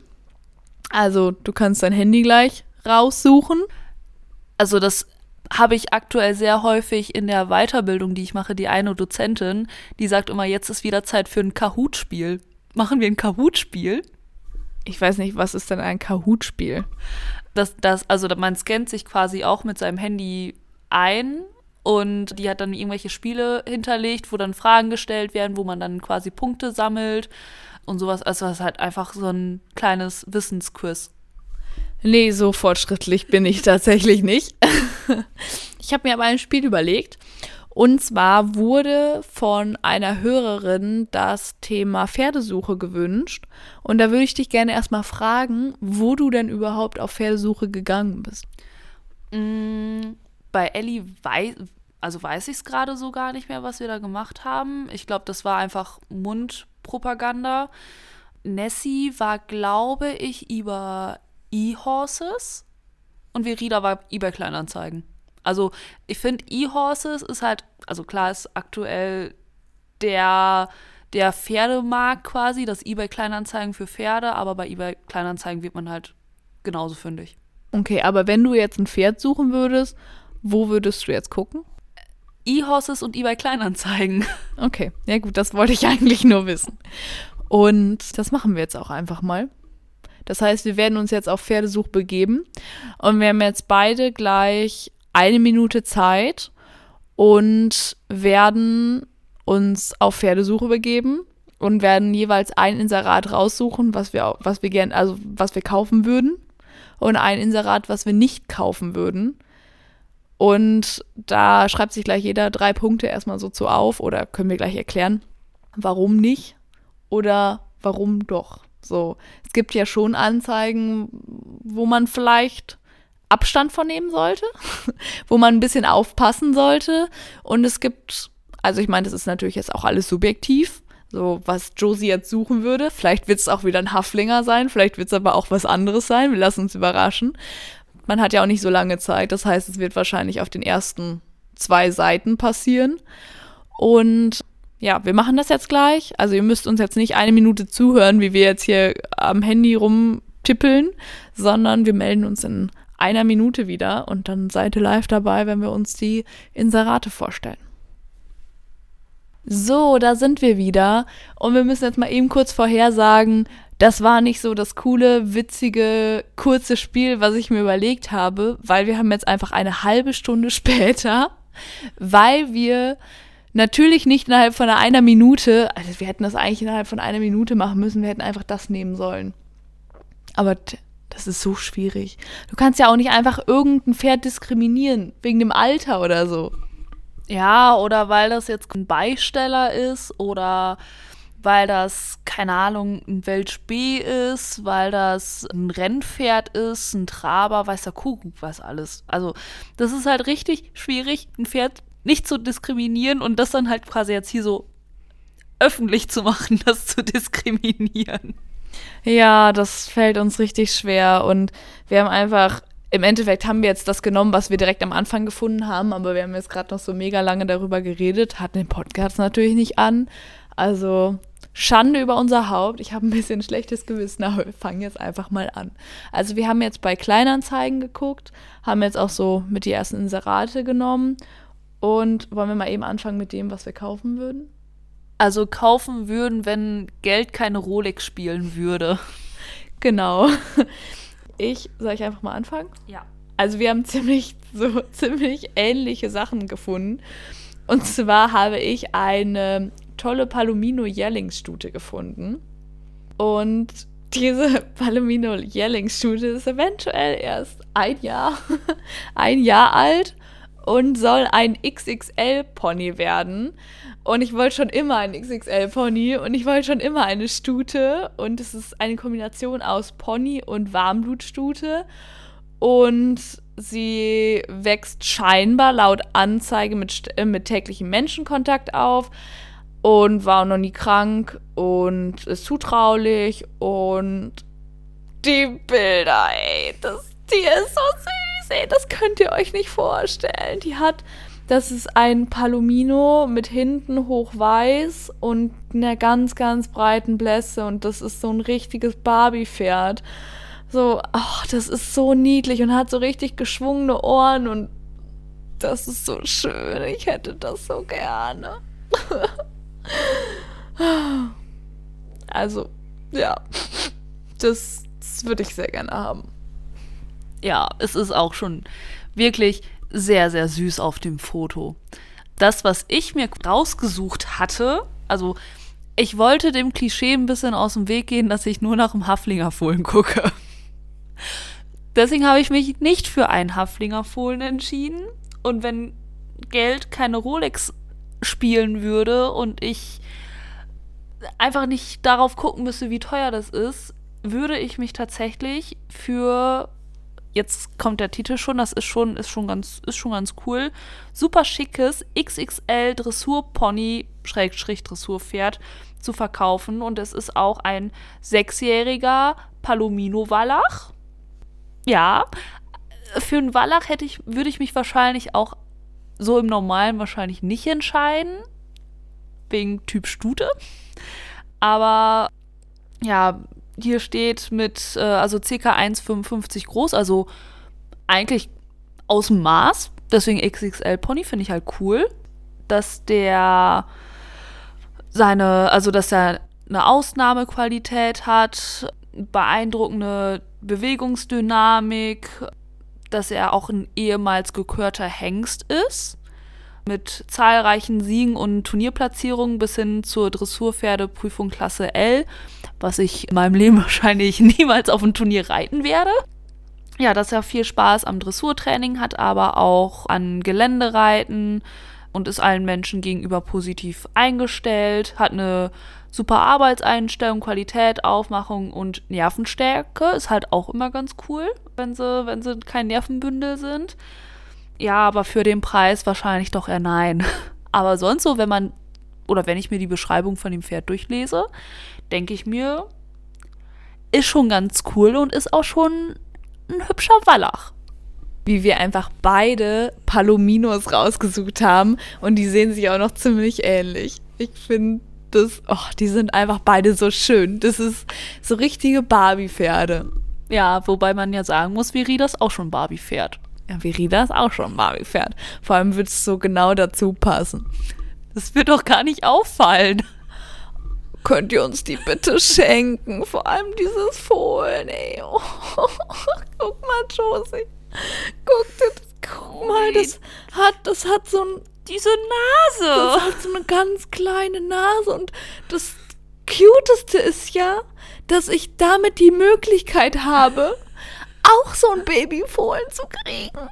Also du kannst dein Handy gleich raussuchen. Also das habe ich aktuell sehr häufig in der Weiterbildung, die ich mache, die eine Dozentin, die sagt immer, jetzt ist wieder Zeit für ein Kahoot-Spiel. Machen wir ein Kahoot-Spiel? Ich weiß nicht, was ist denn ein Kahoot-Spiel? Das, das, also man scannt sich quasi auch mit seinem Handy ein und die hat dann irgendwelche Spiele hinterlegt, wo dann Fragen gestellt werden, wo man dann quasi Punkte sammelt und sowas. Also es ist halt einfach so ein kleines Wissensquiz. Nee, so fortschrittlich bin ich tatsächlich nicht. ich habe mir aber ein Spiel überlegt. Und zwar wurde von einer Hörerin das Thema Pferdesuche gewünscht. Und da würde ich dich gerne erstmal fragen, wo du denn überhaupt auf Pferdesuche gegangen bist. Mm, bei Ellie weiß, also weiß ich es gerade so gar nicht mehr, was wir da gemacht haben. Ich glaube, das war einfach Mundpropaganda. Nessie war, glaube ich, über E-Horses und Verida war eBay Kleinanzeigen. Also ich finde E-Horses ist halt, also klar ist aktuell der, der Pferdemarkt quasi, das eBay Kleinanzeigen für Pferde, aber bei eBay Kleinanzeigen wird man halt genauso fündig. Okay, aber wenn du jetzt ein Pferd suchen würdest, wo würdest du jetzt gucken? E-Horses und eBay Kleinanzeigen. Okay, ja gut, das wollte ich eigentlich nur wissen. Und das machen wir jetzt auch einfach mal. Das heißt, wir werden uns jetzt auf Pferdesuch begeben und wir haben jetzt beide gleich eine Minute Zeit und werden uns auf Pferdesuche begeben und werden jeweils ein Inserat raussuchen, was wir, was wir gern, also was wir kaufen würden und ein Inserat, was wir nicht kaufen würden. Und da schreibt sich gleich jeder drei Punkte erstmal so zu auf oder können wir gleich erklären, warum nicht oder warum doch. So, es gibt ja schon Anzeigen, wo man vielleicht Abstand von nehmen sollte, wo man ein bisschen aufpassen sollte. Und es gibt, also ich meine, das ist natürlich jetzt auch alles subjektiv, so was Josie jetzt suchen würde. Vielleicht wird es auch wieder ein Haflinger sein, vielleicht wird es aber auch was anderes sein. Wir lassen uns überraschen. Man hat ja auch nicht so lange Zeit, das heißt, es wird wahrscheinlich auf den ersten zwei Seiten passieren. Und ja, wir machen das jetzt gleich. Also ihr müsst uns jetzt nicht eine Minute zuhören, wie wir jetzt hier am Handy rumtippeln, sondern wir melden uns in einer Minute wieder und dann seid ihr live dabei, wenn wir uns die Inserate vorstellen. So, da sind wir wieder und wir müssen jetzt mal eben kurz vorhersagen, das war nicht so das coole, witzige, kurze Spiel, was ich mir überlegt habe, weil wir haben jetzt einfach eine halbe Stunde später, weil wir natürlich nicht innerhalb von einer Minute, also wir hätten das eigentlich innerhalb von einer Minute machen müssen, wir hätten einfach das nehmen sollen. Aber das ist so schwierig. Du kannst ja auch nicht einfach irgendein Pferd diskriminieren, wegen dem Alter oder so. Ja, oder weil das jetzt ein Beisteller ist oder weil das, keine Ahnung, ein Welch B ist, weil das ein Rennpferd ist, ein Traber, weiß der Kuckuck, was alles. Also, das ist halt richtig schwierig, ein Pferd nicht zu diskriminieren und das dann halt quasi jetzt hier so öffentlich zu machen, das zu diskriminieren. Ja, das fällt uns richtig schwer und wir haben einfach, im Endeffekt haben wir jetzt das genommen, was wir direkt am Anfang gefunden haben, aber wir haben jetzt gerade noch so mega lange darüber geredet, hatten den Podcast natürlich nicht an. Also Schande über unser Haupt. Ich habe ein bisschen schlechtes Gewissen, aber wir fangen jetzt einfach mal an. Also wir haben jetzt bei Kleinanzeigen geguckt, haben jetzt auch so mit die ersten Inserate genommen und wollen wir mal eben anfangen mit dem, was wir kaufen würden? Also kaufen würden, wenn Geld keine Rolex spielen würde. Genau. Ich, soll ich einfach mal anfangen? Ja. Also wir haben ziemlich, so ziemlich ähnliche Sachen gefunden. Und zwar habe ich eine tolle Palomino-Jährlingsstute gefunden. Und diese Palomino-Jährlingsstute ist eventuell erst ein Jahr, ein Jahr alt und soll ein XXL-Pony werden. Und ich wollte schon immer ein XXL-Pony und ich wollte schon immer eine Stute. Und es ist eine Kombination aus Pony und Warmblutstute. Und sie wächst scheinbar laut Anzeige mit, äh, mit täglichem Menschenkontakt auf und war noch nie krank und ist zutraulich und die Bilder, ey, das Tier ist so süß, ey, das könnt ihr euch nicht vorstellen. Die hat, das ist ein Palomino mit hinten hochweiß und einer ganz, ganz breiten Blässe und das ist so ein richtiges Barbie-Pferd. So, ach, das ist so niedlich und hat so richtig geschwungene Ohren und das ist so schön. Ich hätte das so gerne. Also, ja, das, das würde ich sehr gerne haben. Ja, es ist auch schon wirklich sehr, sehr süß auf dem Foto. Das, was ich mir rausgesucht hatte, also ich wollte dem Klischee ein bisschen aus dem Weg gehen, dass ich nur nach dem Haflingerfohlen gucke. Deswegen habe ich mich nicht für einen Haflingerfohlen entschieden. Und wenn Geld keine Rolex spielen würde und ich einfach nicht darauf gucken müsste, wie teuer das ist, würde ich mich tatsächlich für jetzt kommt der Titel schon, das ist schon ist schon ganz ist schon ganz cool. Super schickes XXL Dressurpony Schrägstrich Dressurpferd zu verkaufen und es ist auch ein sechsjähriger Palomino Wallach. Ja, für einen Wallach hätte ich würde ich mich wahrscheinlich auch so im Normalen wahrscheinlich nicht entscheiden wegen Typ Stute. Aber ja, hier steht mit, äh, also ca 1,55 groß, also eigentlich aus dem Maß. Deswegen XXL Pony finde ich halt cool, dass der seine, also dass er eine Ausnahmequalität hat, beeindruckende Bewegungsdynamik, dass er auch ein ehemals gekörter Hengst ist mit zahlreichen Siegen und Turnierplatzierungen bis hin zur Dressurpferdeprüfung Klasse L, was ich in meinem Leben wahrscheinlich niemals auf ein Turnier reiten werde. Ja, dass er viel Spaß am Dressurtraining hat, aber auch an Geländereiten und ist allen Menschen gegenüber positiv eingestellt, hat eine super Arbeitseinstellung, Qualität, Aufmachung und Nervenstärke. Ist halt auch immer ganz cool, wenn sie, wenn sie kein Nervenbündel sind ja, aber für den Preis wahrscheinlich doch eher nein. Aber sonst so, wenn man, oder wenn ich mir die Beschreibung von dem Pferd durchlese, denke ich mir, ist schon ganz cool und ist auch schon ein hübscher Wallach. Wie wir einfach beide Palominos rausgesucht haben und die sehen sich auch noch ziemlich ähnlich. Ich finde das, oh, die sind einfach beide so schön. Das ist so richtige Barbie-Pferde. Ja, wobei man ja sagen muss, wie das auch schon Barbie-Pferd. Ja, Verida ist auch schon Barbie-Pferd. Vor allem wird es so genau dazu passen. Das wird doch gar nicht auffallen. Könnt ihr uns die bitte schenken? Vor allem dieses Fohlen, ey. Oh, guck mal, Josie. Guck dir das, guck mal, das hat, das hat so ein, diese Nase. Das hat so eine ganz kleine Nase und das Cuteste ist ja, dass ich damit die Möglichkeit habe, auch so ein Babyfohlen zu kriegen.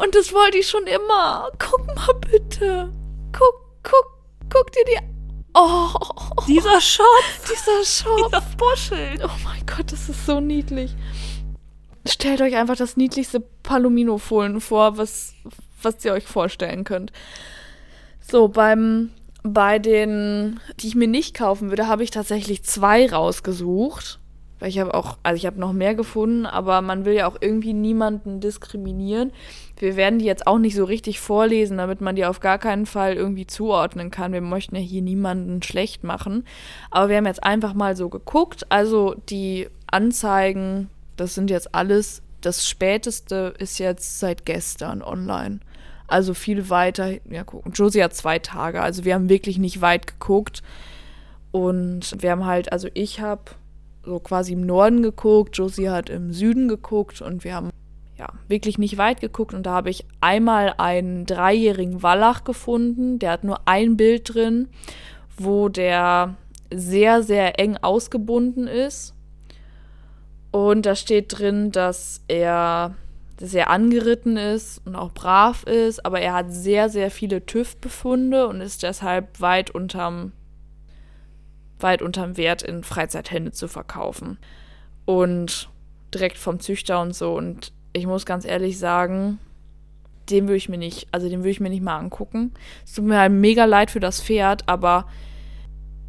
Und das wollte ich schon immer. Guck mal bitte. Guck, guck, guck dir die. Oh. Dieser Schopf. Dieser Schopf. Dieser Buschel. Oh mein Gott, das ist so niedlich. Stellt euch einfach das niedlichste Palomino-Fohlen vor, was, was ihr euch vorstellen könnt. So, beim, bei den, die ich mir nicht kaufen würde, habe ich tatsächlich zwei rausgesucht. Weil ich habe auch, also ich habe noch mehr gefunden, aber man will ja auch irgendwie niemanden diskriminieren. Wir werden die jetzt auch nicht so richtig vorlesen, damit man die auf gar keinen Fall irgendwie zuordnen kann. Wir möchten ja hier niemanden schlecht machen. Aber wir haben jetzt einfach mal so geguckt. Also die Anzeigen, das sind jetzt alles, das späteste ist jetzt seit gestern online. also viel weiter ja, gucken. Josie hat zwei Tage, also wir haben wirklich nicht weit geguckt. Und wir haben halt, also ich habe so quasi im Norden geguckt, Josie hat im Süden geguckt und wir haben ja wirklich nicht weit geguckt. Und da habe ich einmal einen dreijährigen Wallach gefunden, der hat nur ein Bild drin, wo der sehr, sehr eng ausgebunden ist. Und da steht drin, dass er sehr angeritten ist und auch brav ist, aber er hat sehr, sehr viele TÜV-Befunde und ist deshalb weit unterm, weit unterm Wert in Freizeithände zu verkaufen. Und direkt vom Züchter und so. Und ich muss ganz ehrlich sagen, den würde ich mir nicht, also den würde ich mir nicht mal angucken. Es tut mir halt mega leid für das Pferd, aber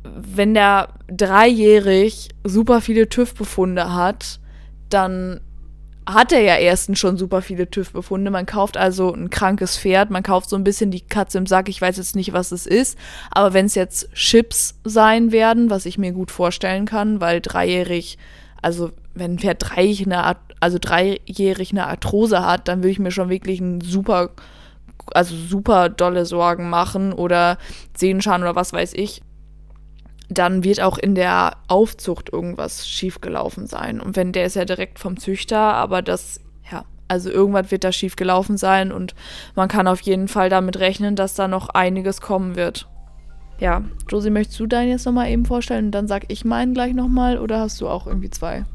wenn der dreijährig super viele TÜV-Befunde hat, dann hat er ja erstens schon super viele TÜV-Befunde. Man kauft also ein krankes Pferd, man kauft so ein bisschen die Katze im Sack. Ich weiß jetzt nicht, was es ist, aber wenn es jetzt Chips sein werden, was ich mir gut vorstellen kann, weil dreijährig, also wenn ein Pferd dreijährig eine, also dreijährig eine Arthrose hat, dann würde ich mir schon wirklich ein super, also super dolle Sorgen machen oder Sehenschaden oder was weiß ich dann wird auch in der Aufzucht irgendwas schiefgelaufen sein. Und wenn der ist ja direkt vom Züchter, aber das, ja, also irgendwas wird da schiefgelaufen sein und man kann auf jeden Fall damit rechnen, dass da noch einiges kommen wird. Ja, Josie, möchtest du deinen jetzt nochmal eben vorstellen und dann sag ich meinen gleich nochmal oder hast du auch irgendwie zwei?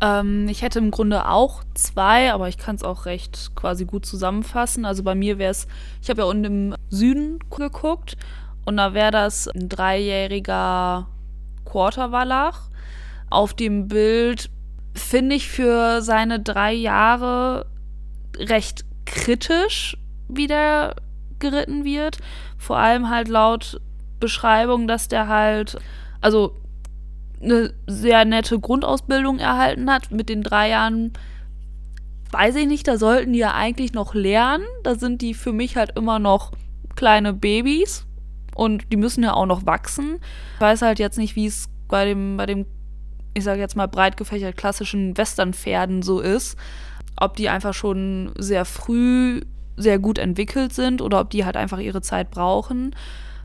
Ähm, ich hätte im Grunde auch zwei, aber ich kann es auch recht quasi gut zusammenfassen. Also bei mir wäre es, ich habe ja unten im Süden geguckt und da wäre das ein dreijähriger Quarterwallach. Auf dem Bild finde ich für seine drei Jahre recht kritisch, wie der geritten wird. Vor allem halt laut Beschreibung, dass der halt, also eine sehr nette Grundausbildung erhalten hat. Mit den drei Jahren weiß ich nicht, da sollten die ja eigentlich noch lernen. Da sind die für mich halt immer noch kleine Babys und die müssen ja auch noch wachsen. Ich weiß halt jetzt nicht, wie es bei dem, bei dem, ich sage jetzt mal, breit gefächert klassischen Westernpferden so ist. Ob die einfach schon sehr früh sehr gut entwickelt sind oder ob die halt einfach ihre Zeit brauchen.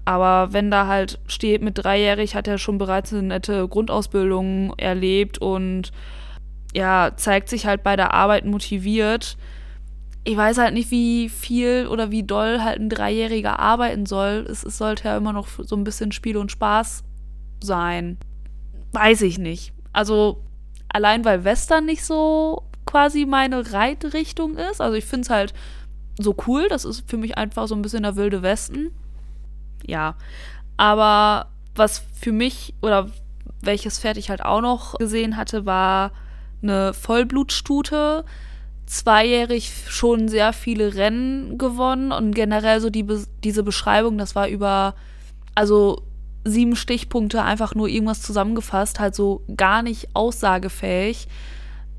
Aber wenn da halt steht, mit dreijährig hat er schon bereits eine nette Grundausbildung erlebt und ja, zeigt sich halt bei der Arbeit motiviert, ich weiß halt nicht, wie viel oder wie doll halt ein Dreijähriger arbeiten soll. Es, es sollte ja immer noch so ein bisschen Spiel und Spaß sein. Weiß ich nicht. Also allein weil Western nicht so quasi meine Reitrichtung ist. Also ich finde es halt so cool. Das ist für mich einfach so ein bisschen der wilde Westen. Ja. Aber was für mich oder welches Pferd ich halt auch noch gesehen hatte, war eine Vollblutstute zweijährig schon sehr viele Rennen gewonnen und generell so die, diese Beschreibung, das war über, also sieben Stichpunkte einfach nur irgendwas zusammengefasst, halt so gar nicht aussagefähig.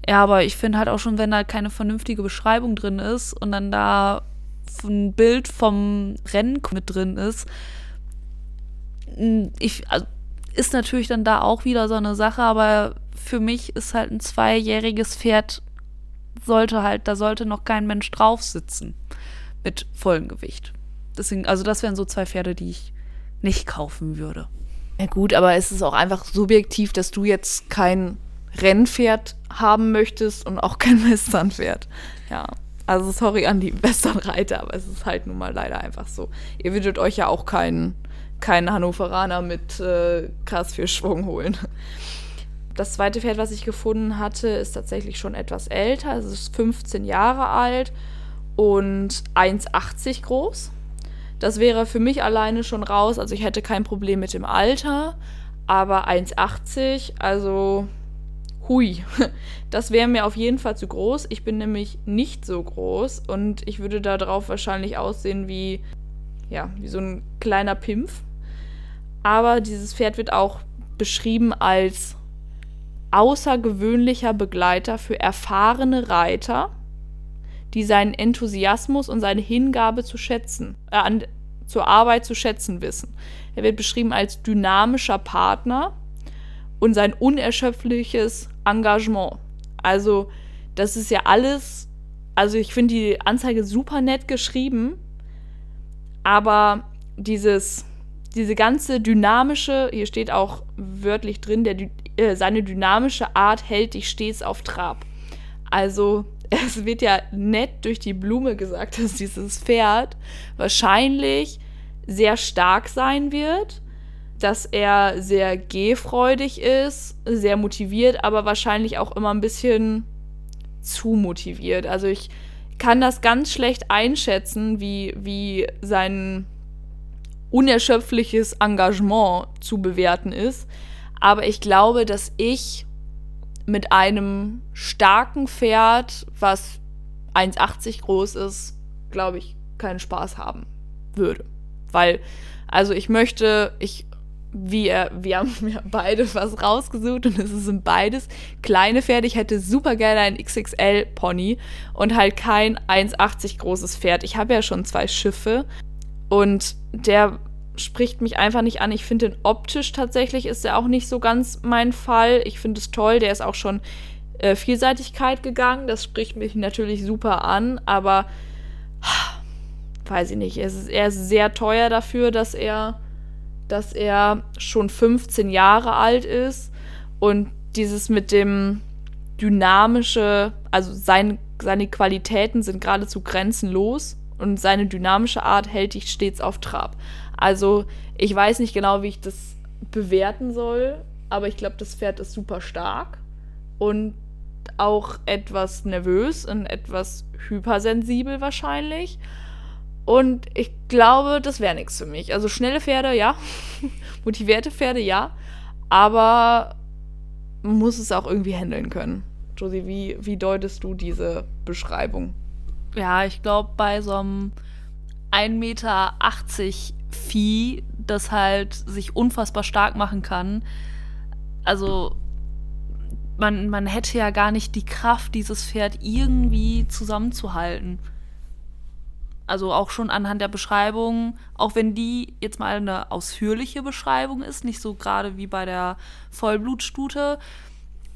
Ja, aber ich finde halt auch schon, wenn da keine vernünftige Beschreibung drin ist und dann da ein Bild vom Rennen mit drin ist, ich, also, ist natürlich dann da auch wieder so eine Sache, aber für mich ist halt ein zweijähriges Pferd sollte halt, da sollte noch kein Mensch drauf sitzen mit vollem Gewicht. Deswegen, also das wären so zwei Pferde, die ich nicht kaufen würde. Ja gut, aber es ist auch einfach subjektiv, dass du jetzt kein Rennpferd haben möchtest und auch kein Westernpferd. Ja. Also sorry an die Westernreiter, aber es ist halt nun mal leider einfach so. Ihr würdet euch ja auch keinen keinen Hannoveraner mit äh, krass viel Schwung holen. Das zweite Pferd, was ich gefunden hatte, ist tatsächlich schon etwas älter. Es ist 15 Jahre alt und 1,80 groß. Das wäre für mich alleine schon raus. Also ich hätte kein Problem mit dem Alter, aber 1,80, also hui, das wäre mir auf jeden Fall zu groß. Ich bin nämlich nicht so groß und ich würde da drauf wahrscheinlich aussehen wie, ja, wie so ein kleiner Pimpf. Aber dieses Pferd wird auch beschrieben als außergewöhnlicher Begleiter für erfahrene Reiter, die seinen Enthusiasmus und seine Hingabe zu schätzen, äh, an, zur Arbeit zu schätzen wissen. Er wird beschrieben als dynamischer Partner und sein unerschöpfliches Engagement. Also, das ist ja alles also ich finde die Anzeige super nett geschrieben, aber dieses, diese ganze dynamische, hier steht auch wörtlich drin, der, äh, seine dynamische Art hält dich stets auf Trab. Also es wird ja nett durch die Blume gesagt, dass dieses Pferd wahrscheinlich sehr stark sein wird, dass er sehr gehfreudig ist, sehr motiviert, aber wahrscheinlich auch immer ein bisschen zu motiviert. Also ich kann das ganz schlecht einschätzen, wie, wie sein unerschöpfliches Engagement zu bewerten ist. Aber ich glaube, dass ich mit einem starken Pferd, was 1,80 groß ist, glaube ich, keinen Spaß haben würde. Weil, also ich möchte, ich, wir, wir haben ja beide was rausgesucht und es sind beides kleine Pferde. Ich hätte super gerne ein XXL-Pony und halt kein 1,80 großes Pferd. Ich habe ja schon zwei Schiffe und der spricht mich einfach nicht an. Ich finde den optisch tatsächlich ist er auch nicht so ganz mein Fall. Ich finde es toll, der ist auch schon äh, Vielseitigkeit gegangen. Das spricht mich natürlich super an, aber weiß ich nicht. Er ist, er ist sehr teuer dafür, dass er, dass er schon 15 Jahre alt ist und dieses mit dem dynamische, also sein, seine Qualitäten sind geradezu grenzenlos und seine dynamische Art hält dich stets auf Trab. Also ich weiß nicht genau, wie ich das bewerten soll, aber ich glaube, das Pferd ist super stark und auch etwas nervös und etwas hypersensibel wahrscheinlich. Und ich glaube, das wäre nichts für mich. Also schnelle Pferde, ja. Motivierte Pferde, ja. Aber man muss es auch irgendwie handeln können. Josie, wie, wie deutest du diese Beschreibung? Ja, ich glaube, bei so einem 1,80 Meter Vieh, das halt sich unfassbar stark machen kann. Also man, man hätte ja gar nicht die Kraft, dieses Pferd irgendwie zusammenzuhalten. Also auch schon anhand der Beschreibung, auch wenn die jetzt mal eine ausführliche Beschreibung ist, nicht so gerade wie bei der Vollblutstute,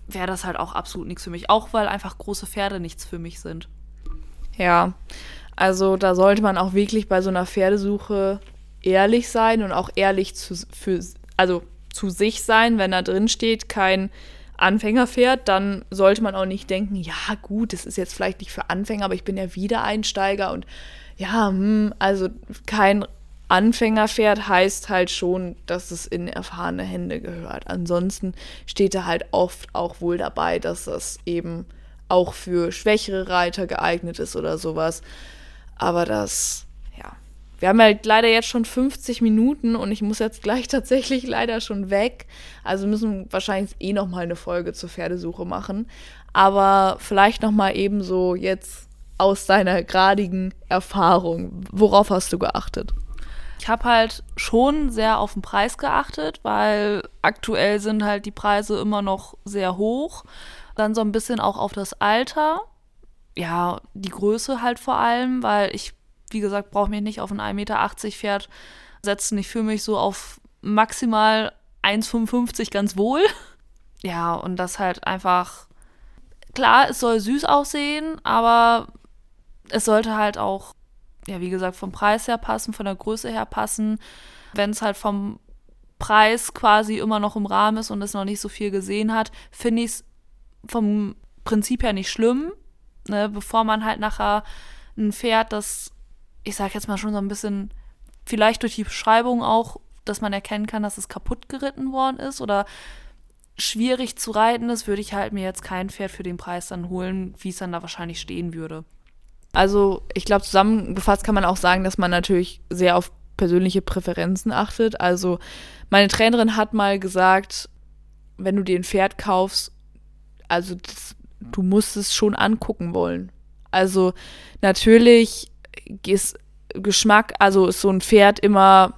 wäre das halt auch absolut nichts für mich. Auch weil einfach große Pferde nichts für mich sind. Ja, also da sollte man auch wirklich bei so einer Pferdesuche ehrlich sein und auch ehrlich zu, für, also zu sich sein, wenn da drin steht, kein Anfängerpferd, dann sollte man auch nicht denken, ja gut, das ist jetzt vielleicht nicht für Anfänger, aber ich bin ja Wiedereinsteiger und ja, hm, also kein Anfängerpferd heißt halt schon, dass es in erfahrene Hände gehört. Ansonsten steht da halt oft auch wohl dabei, dass das eben auch für schwächere Reiter geeignet ist oder sowas. Aber das. Wir haben halt leider jetzt schon 50 Minuten und ich muss jetzt gleich tatsächlich leider schon weg. Also müssen wahrscheinlich eh noch mal eine Folge zur Pferdesuche machen. Aber vielleicht noch mal eben so jetzt aus deiner gradigen Erfahrung. Worauf hast du geachtet? Ich habe halt schon sehr auf den Preis geachtet, weil aktuell sind halt die Preise immer noch sehr hoch. Dann so ein bisschen auch auf das Alter ja, die Größe halt vor allem, weil ich, wie gesagt, brauche mich nicht auf ein 1,80 Meter Pferd setzen. Ich fühle mich so auf maximal 1,55 ganz wohl. Ja, und das halt einfach, klar, es soll süß aussehen, aber es sollte halt auch, ja, wie gesagt, vom Preis her passen, von der Größe her passen. Wenn es halt vom Preis quasi immer noch im Rahmen ist und es noch nicht so viel gesehen hat, finde ich es vom Prinzip her nicht schlimm ne, bevor man halt nachher ein Pferd, das, ich sag jetzt mal schon so ein bisschen, vielleicht durch die Beschreibung auch, dass man erkennen kann, dass es kaputt geritten worden ist oder schwierig zu reiten ist, würde ich halt mir jetzt kein Pferd für den Preis dann holen, wie es dann da wahrscheinlich stehen würde. Also ich glaube, zusammengefasst kann man auch sagen, dass man natürlich sehr auf persönliche Präferenzen achtet. Also meine Trainerin hat mal gesagt, wenn du dir ein Pferd kaufst, also das du musst es schon angucken wollen. Also natürlich ist Geschmack, also ist so ein Pferd immer,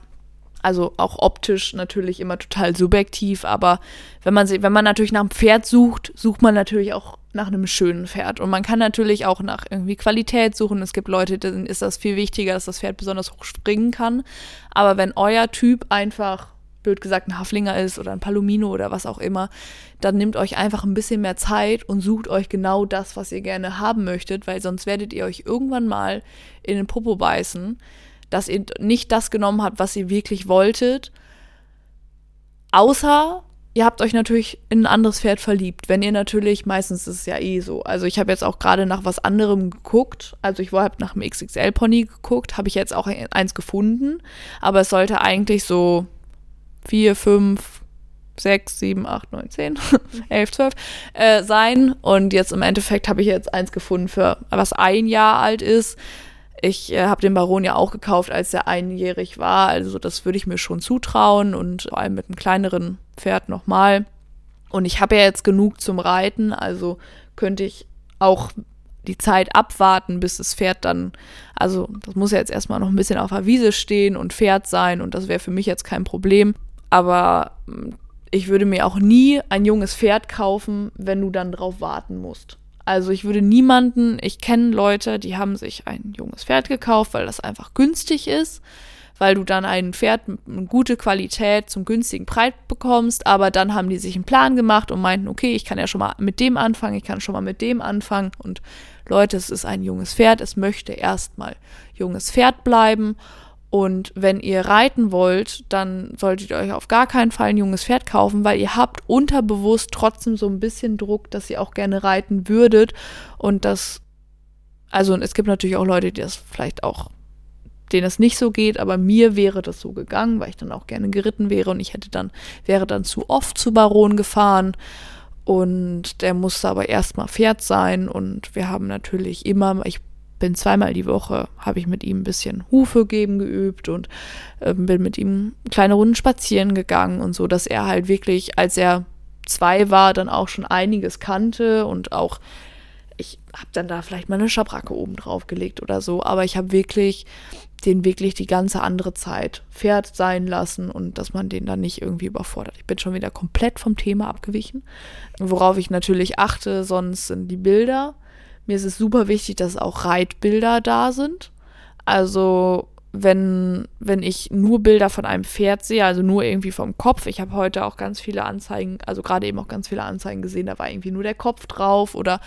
also auch optisch natürlich immer total subjektiv, aber wenn man, wenn man natürlich nach einem Pferd sucht, sucht man natürlich auch nach einem schönen Pferd. Und man kann natürlich auch nach irgendwie Qualität suchen. Es gibt Leute, denen ist das viel wichtiger, dass das Pferd besonders hoch springen kann. Aber wenn euer Typ einfach blöd gesagt ein Haflinger ist oder ein Palomino oder was auch immer, dann nehmt euch einfach ein bisschen mehr Zeit und sucht euch genau das, was ihr gerne haben möchtet, weil sonst werdet ihr euch irgendwann mal in den Popo beißen, dass ihr nicht das genommen habt, was ihr wirklich wolltet. Außer ihr habt euch natürlich in ein anderes Pferd verliebt. Wenn ihr natürlich, meistens ist es ja eh so. Also ich habe jetzt auch gerade nach was anderem geguckt. Also ich habe nach einem XXL-Pony geguckt, habe ich jetzt auch eins gefunden. Aber es sollte eigentlich so vier, fünf, sechs, sieben, acht, neun, zehn, elf, zwölf äh, sein. Und jetzt im Endeffekt habe ich jetzt eins gefunden, für was ein Jahr alt ist. Ich äh, habe den Baron ja auch gekauft, als er einjährig war. Also das würde ich mir schon zutrauen und vor allem mit einem kleineren Pferd nochmal. Und ich habe ja jetzt genug zum Reiten, also könnte ich auch die Zeit abwarten, bis das Pferd dann, also das muss ja jetzt erstmal noch ein bisschen auf der Wiese stehen und Pferd sein und das wäre für mich jetzt kein Problem. Aber hm, ich würde mir auch nie ein junges Pferd kaufen, wenn du dann drauf warten musst. Also ich würde niemanden, ich kenne Leute, die haben sich ein junges Pferd gekauft, weil das einfach günstig ist, weil du dann ein Pferd mit einer gute Qualität zum günstigen Preis bekommst, aber dann haben die sich einen Plan gemacht und meinten, okay, ich kann ja schon mal mit dem anfangen, ich kann schon mal mit dem anfangen und Leute, es ist ein junges Pferd, es möchte erstmal junges Pferd bleiben und wenn ihr reiten wollt, dann solltet ihr euch auf gar keinen Fall ein junges Pferd kaufen, weil ihr habt unterbewusst trotzdem so ein bisschen Druck, dass ihr auch gerne reiten würdet. Und das, also es gibt natürlich auch Leute, die das vielleicht auch, denen es nicht so geht, aber mir wäre das so gegangen, weil ich dann auch gerne geritten wäre und ich hätte dann, wäre dann zu oft zu Baron gefahren. Und der musste aber erstmal Pferd sein und wir haben natürlich immer, ich bin zweimal die Woche, habe ich mit ihm ein bisschen Hufe geben geübt und äh, bin mit ihm kleine Runden spazieren gegangen und so, dass er halt wirklich, als er zwei war, dann auch schon einiges kannte und auch, ich habe dann da vielleicht mal eine Schabracke oben drauf gelegt oder so, aber ich habe wirklich den wirklich die ganze andere Zeit Pferd sein lassen und dass man den dann nicht irgendwie überfordert. Ich bin schon wieder komplett vom Thema abgewichen. Worauf ich natürlich achte, sonst sind die Bilder mir ist es super wichtig, dass auch Reitbilder da sind. Also wenn, wenn ich nur Bilder von einem Pferd sehe, also nur irgendwie vom Kopf. Ich habe heute auch ganz viele Anzeigen, also gerade eben auch ganz viele Anzeigen gesehen, da war irgendwie nur der Kopf drauf oder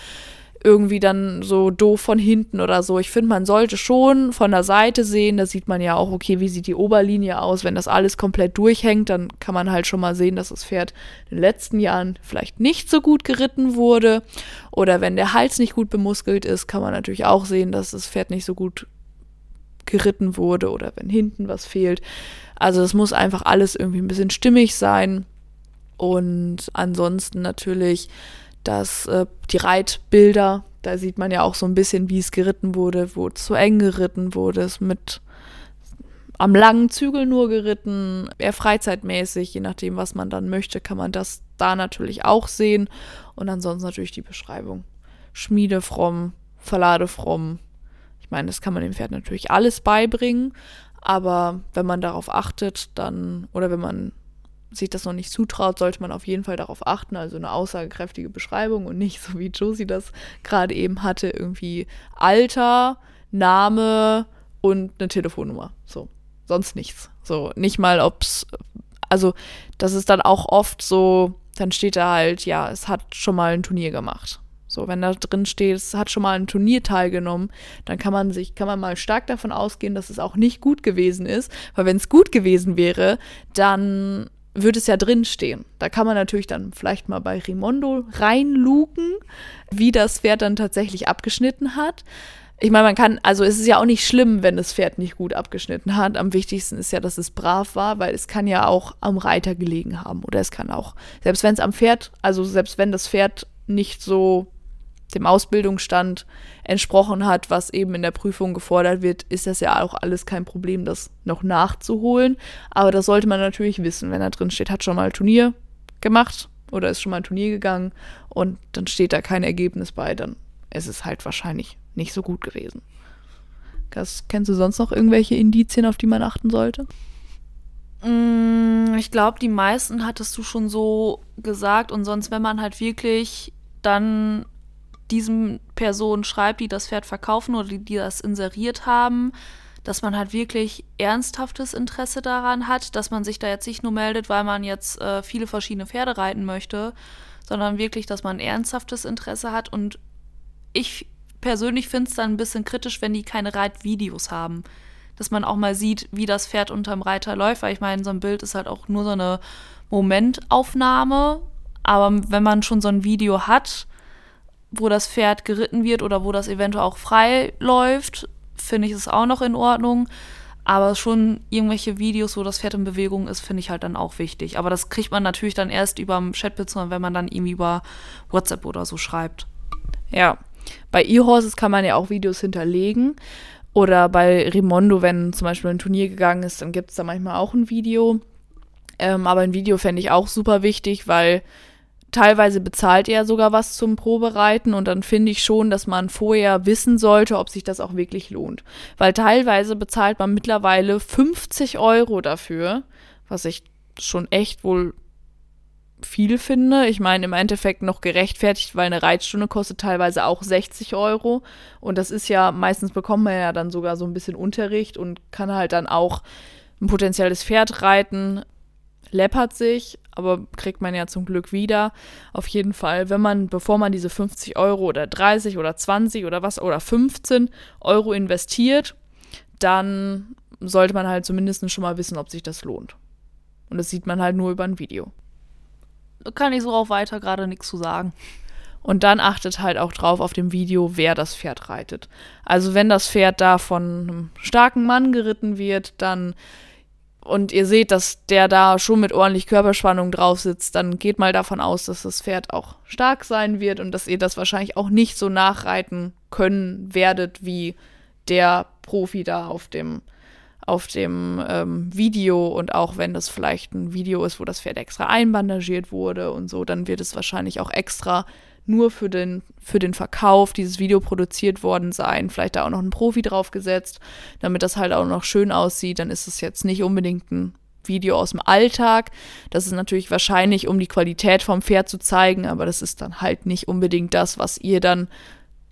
irgendwie dann so doof von hinten oder so. Ich finde, man sollte schon von der Seite sehen, da sieht man ja auch, okay, wie sieht die Oberlinie aus. Wenn das alles komplett durchhängt, dann kann man halt schon mal sehen, dass das Pferd in den letzten Jahren vielleicht nicht so gut geritten wurde. Oder wenn der Hals nicht gut bemuskelt ist, kann man natürlich auch sehen, dass das Pferd nicht so gut geritten wurde oder wenn hinten was fehlt. Also es muss einfach alles irgendwie ein bisschen stimmig sein. Und ansonsten natürlich dass äh, die Reitbilder, da sieht man ja auch so ein bisschen, wie es geritten wurde, wo zu eng geritten wurde, es mit am langen Zügel nur geritten, eher freizeitmäßig, je nachdem, was man dann möchte, kann man das da natürlich auch sehen. Und ansonsten natürlich die Beschreibung. Schmiedefromm, verladefromm. Ich meine, das kann man dem Pferd natürlich alles beibringen, aber wenn man darauf achtet, dann, oder wenn man sich das noch nicht zutraut, sollte man auf jeden Fall darauf achten. Also eine aussagekräftige Beschreibung und nicht so wie Josie das gerade eben hatte, irgendwie Alter, Name und eine Telefonnummer. So, sonst nichts. So, nicht mal, ob's, also das ist dann auch oft so, dann steht da halt, ja, es hat schon mal ein Turnier gemacht. So, wenn da drin steht, es hat schon mal ein Turnier teilgenommen, dann kann man sich, kann man mal stark davon ausgehen, dass es auch nicht gut gewesen ist. Weil wenn es gut gewesen wäre, dann würde es ja drinstehen. Da kann man natürlich dann vielleicht mal bei Rimondo reinluken, wie das Pferd dann tatsächlich abgeschnitten hat. Ich meine, man kann, also es ist ja auch nicht schlimm, wenn das Pferd nicht gut abgeschnitten hat. Am wichtigsten ist ja, dass es brav war, weil es kann ja auch am Reiter gelegen haben. Oder es kann auch, selbst wenn es am Pferd, also selbst wenn das Pferd nicht so dem Ausbildungsstand entsprochen hat, was eben in der Prüfung gefordert wird, ist das ja auch alles kein Problem, das noch nachzuholen. Aber das sollte man natürlich wissen, wenn da drin steht, hat schon mal ein Turnier gemacht oder ist schon mal ein Turnier gegangen und dann steht da kein Ergebnis bei, dann ist es halt wahrscheinlich nicht so gut gewesen. Das, kennst du sonst noch irgendwelche Indizien, auf die man achten sollte? Mm, ich glaube, die meisten hattest du schon so gesagt und sonst, wenn man halt wirklich dann diesen Personen schreibt, die das Pferd verkaufen oder die, die das inseriert haben, dass man halt wirklich ernsthaftes Interesse daran hat, dass man sich da jetzt nicht nur meldet, weil man jetzt äh, viele verschiedene Pferde reiten möchte, sondern wirklich, dass man ernsthaftes Interesse hat. Und ich persönlich finde es dann ein bisschen kritisch, wenn die keine Reitvideos haben. Dass man auch mal sieht, wie das Pferd unterm Reiter läuft, weil ich meine, so ein Bild ist halt auch nur so eine Momentaufnahme. Aber wenn man schon so ein Video hat, wo das Pferd geritten wird oder wo das eventuell auch frei läuft, finde ich es auch noch in Ordnung. Aber schon irgendwelche Videos, wo das Pferd in Bewegung ist, finde ich halt dann auch wichtig. Aber das kriegt man natürlich dann erst über Chatbildschirm, wenn man dann irgendwie über WhatsApp oder so schreibt. Ja, bei E-Horses kann man ja auch Videos hinterlegen. Oder bei Rimondo, wenn zum Beispiel ein Turnier gegangen ist, dann gibt es da manchmal auch ein Video. Ähm, aber ein Video fände ich auch super wichtig, weil teilweise bezahlt er sogar was zum Probereiten und dann finde ich schon, dass man vorher wissen sollte, ob sich das auch wirklich lohnt. Weil teilweise bezahlt man mittlerweile 50 Euro dafür, was ich schon echt wohl viel finde. Ich meine, im Endeffekt noch gerechtfertigt, weil eine Reitstunde kostet teilweise auch 60 Euro. Und das ist ja, meistens bekommt man ja dann sogar so ein bisschen Unterricht und kann halt dann auch ein potenzielles Pferd reiten, läppert sich, aber kriegt man ja zum Glück wieder. Auf jeden Fall, wenn man, bevor man diese 50 Euro oder 30 oder 20 oder was oder 15 Euro investiert, dann sollte man halt zumindest schon mal wissen, ob sich das lohnt. Und das sieht man halt nur über ein Video kann ich so auch weiter gerade nichts zu sagen. Und dann achtet halt auch drauf auf dem Video, wer das Pferd reitet. Also wenn das Pferd da von einem starken Mann geritten wird, dann und ihr seht, dass der da schon mit ordentlich Körperspannung drauf sitzt, dann geht mal davon aus, dass das Pferd auch stark sein wird und dass ihr das wahrscheinlich auch nicht so nachreiten können werdet wie der Profi da auf dem auf dem ähm, Video. Und auch wenn das vielleicht ein Video ist, wo das Pferd extra einbandagiert wurde und so, dann wird es wahrscheinlich auch extra nur für den, für den Verkauf dieses Video produziert worden sein. Vielleicht da auch noch ein Profi draufgesetzt, damit das halt auch noch schön aussieht. Dann ist es jetzt nicht unbedingt ein Video aus dem Alltag. Das ist natürlich wahrscheinlich, um die Qualität vom Pferd zu zeigen, aber das ist dann halt nicht unbedingt das, was ihr dann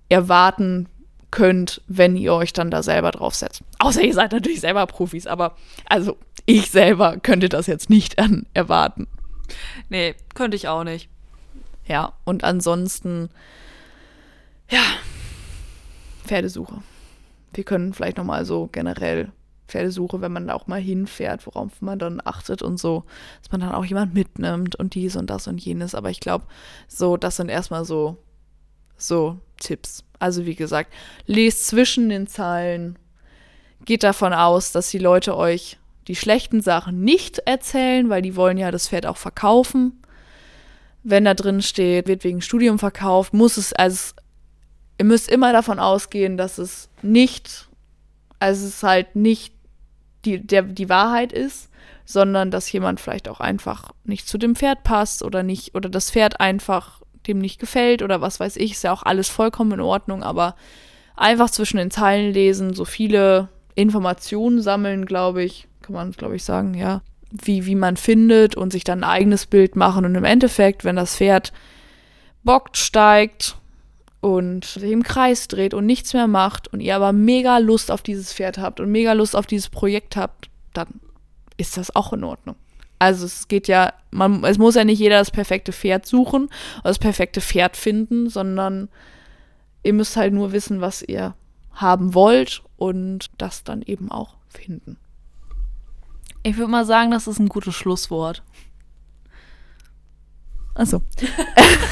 erwarten könnt, wenn ihr euch dann da selber draufsetzt. Außer ihr seid natürlich selber Profis, aber also ich selber könnte das jetzt nicht erwarten. Nee, könnte ich auch nicht. Ja, und ansonsten, ja, Pferdesuche. Wir können vielleicht nochmal so generell Pferdesuche, wenn man da auch mal hinfährt, worauf man dann achtet und so, dass man dann auch jemand mitnimmt und dies und das und jenes. Aber ich glaube, so, das sind erstmal so, so Tipps. Also wie gesagt, lest zwischen den Zeilen, geht davon aus, dass die Leute euch die schlechten Sachen nicht erzählen, weil die wollen ja das Pferd auch verkaufen. Wenn da drin steht, wird wegen Studium verkauft, muss es, also ihr müsst immer davon ausgehen, dass es nicht, also es halt nicht die, der, die Wahrheit ist, sondern dass jemand vielleicht auch einfach nicht zu dem Pferd passt oder nicht, oder das Pferd einfach dem nicht gefällt oder was weiß ich, ist ja auch alles vollkommen in Ordnung, aber einfach zwischen den Zeilen lesen, so viele Informationen sammeln, glaube ich, kann man, glaube ich, sagen, ja, wie, wie man findet und sich dann ein eigenes Bild machen. Und im Endeffekt, wenn das Pferd bockt, steigt und sich im Kreis dreht und nichts mehr macht und ihr aber mega Lust auf dieses Pferd habt und mega Lust auf dieses Projekt habt, dann ist das auch in Ordnung. Also es geht ja, man, es muss ja nicht jeder das perfekte Pferd suchen oder das perfekte Pferd finden, sondern ihr müsst halt nur wissen, was ihr haben wollt und das dann eben auch finden. Ich würde mal sagen, das ist ein gutes Schlusswort. Also.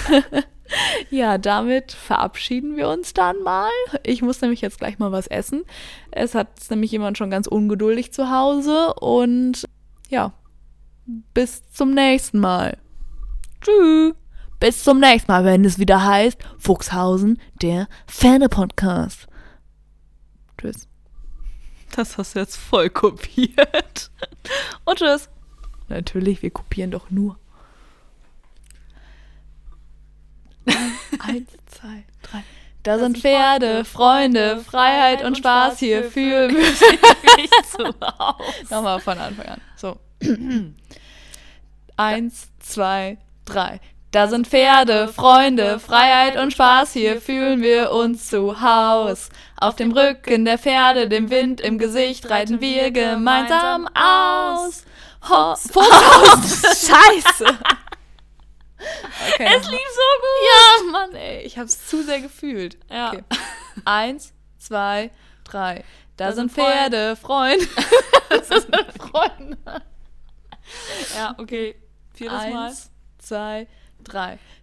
ja, damit verabschieden wir uns dann mal. Ich muss nämlich jetzt gleich mal was essen. Es hat nämlich jemand schon ganz ungeduldig zu Hause und ja, bis zum nächsten Mal. Tschüss. Bis zum nächsten Mal, wenn es wieder heißt Fuchshausen, der Ferne-Podcast. Tschüss. Das hast du jetzt voll kopiert. Und tschüss. Natürlich, wir kopieren doch nur. Eins, zwei, drei. Da das sind Pferde, Freunde, Freiheit und Spaß hier für mich. Nochmal von Anfang an. So. Eins, zwei, drei. Da sind Pferde, Freunde, Freiheit und Spaß, hier fühlen wir uns zu Haus. Auf dem Rücken der Pferde, dem Wind im Gesicht, reiten wir gemeinsam aus. Ho Vogelhaus! Scheiße! Okay. Es lief so gut. Ja, Mann, ey, ich hab's zu sehr gefühlt. Ja. Okay. Eins, zwei, drei. Da, Da sind sind Pferde, Freunde. das eine Freunde. Ja, okay. Viertes Mal. Eins, zwei, drei.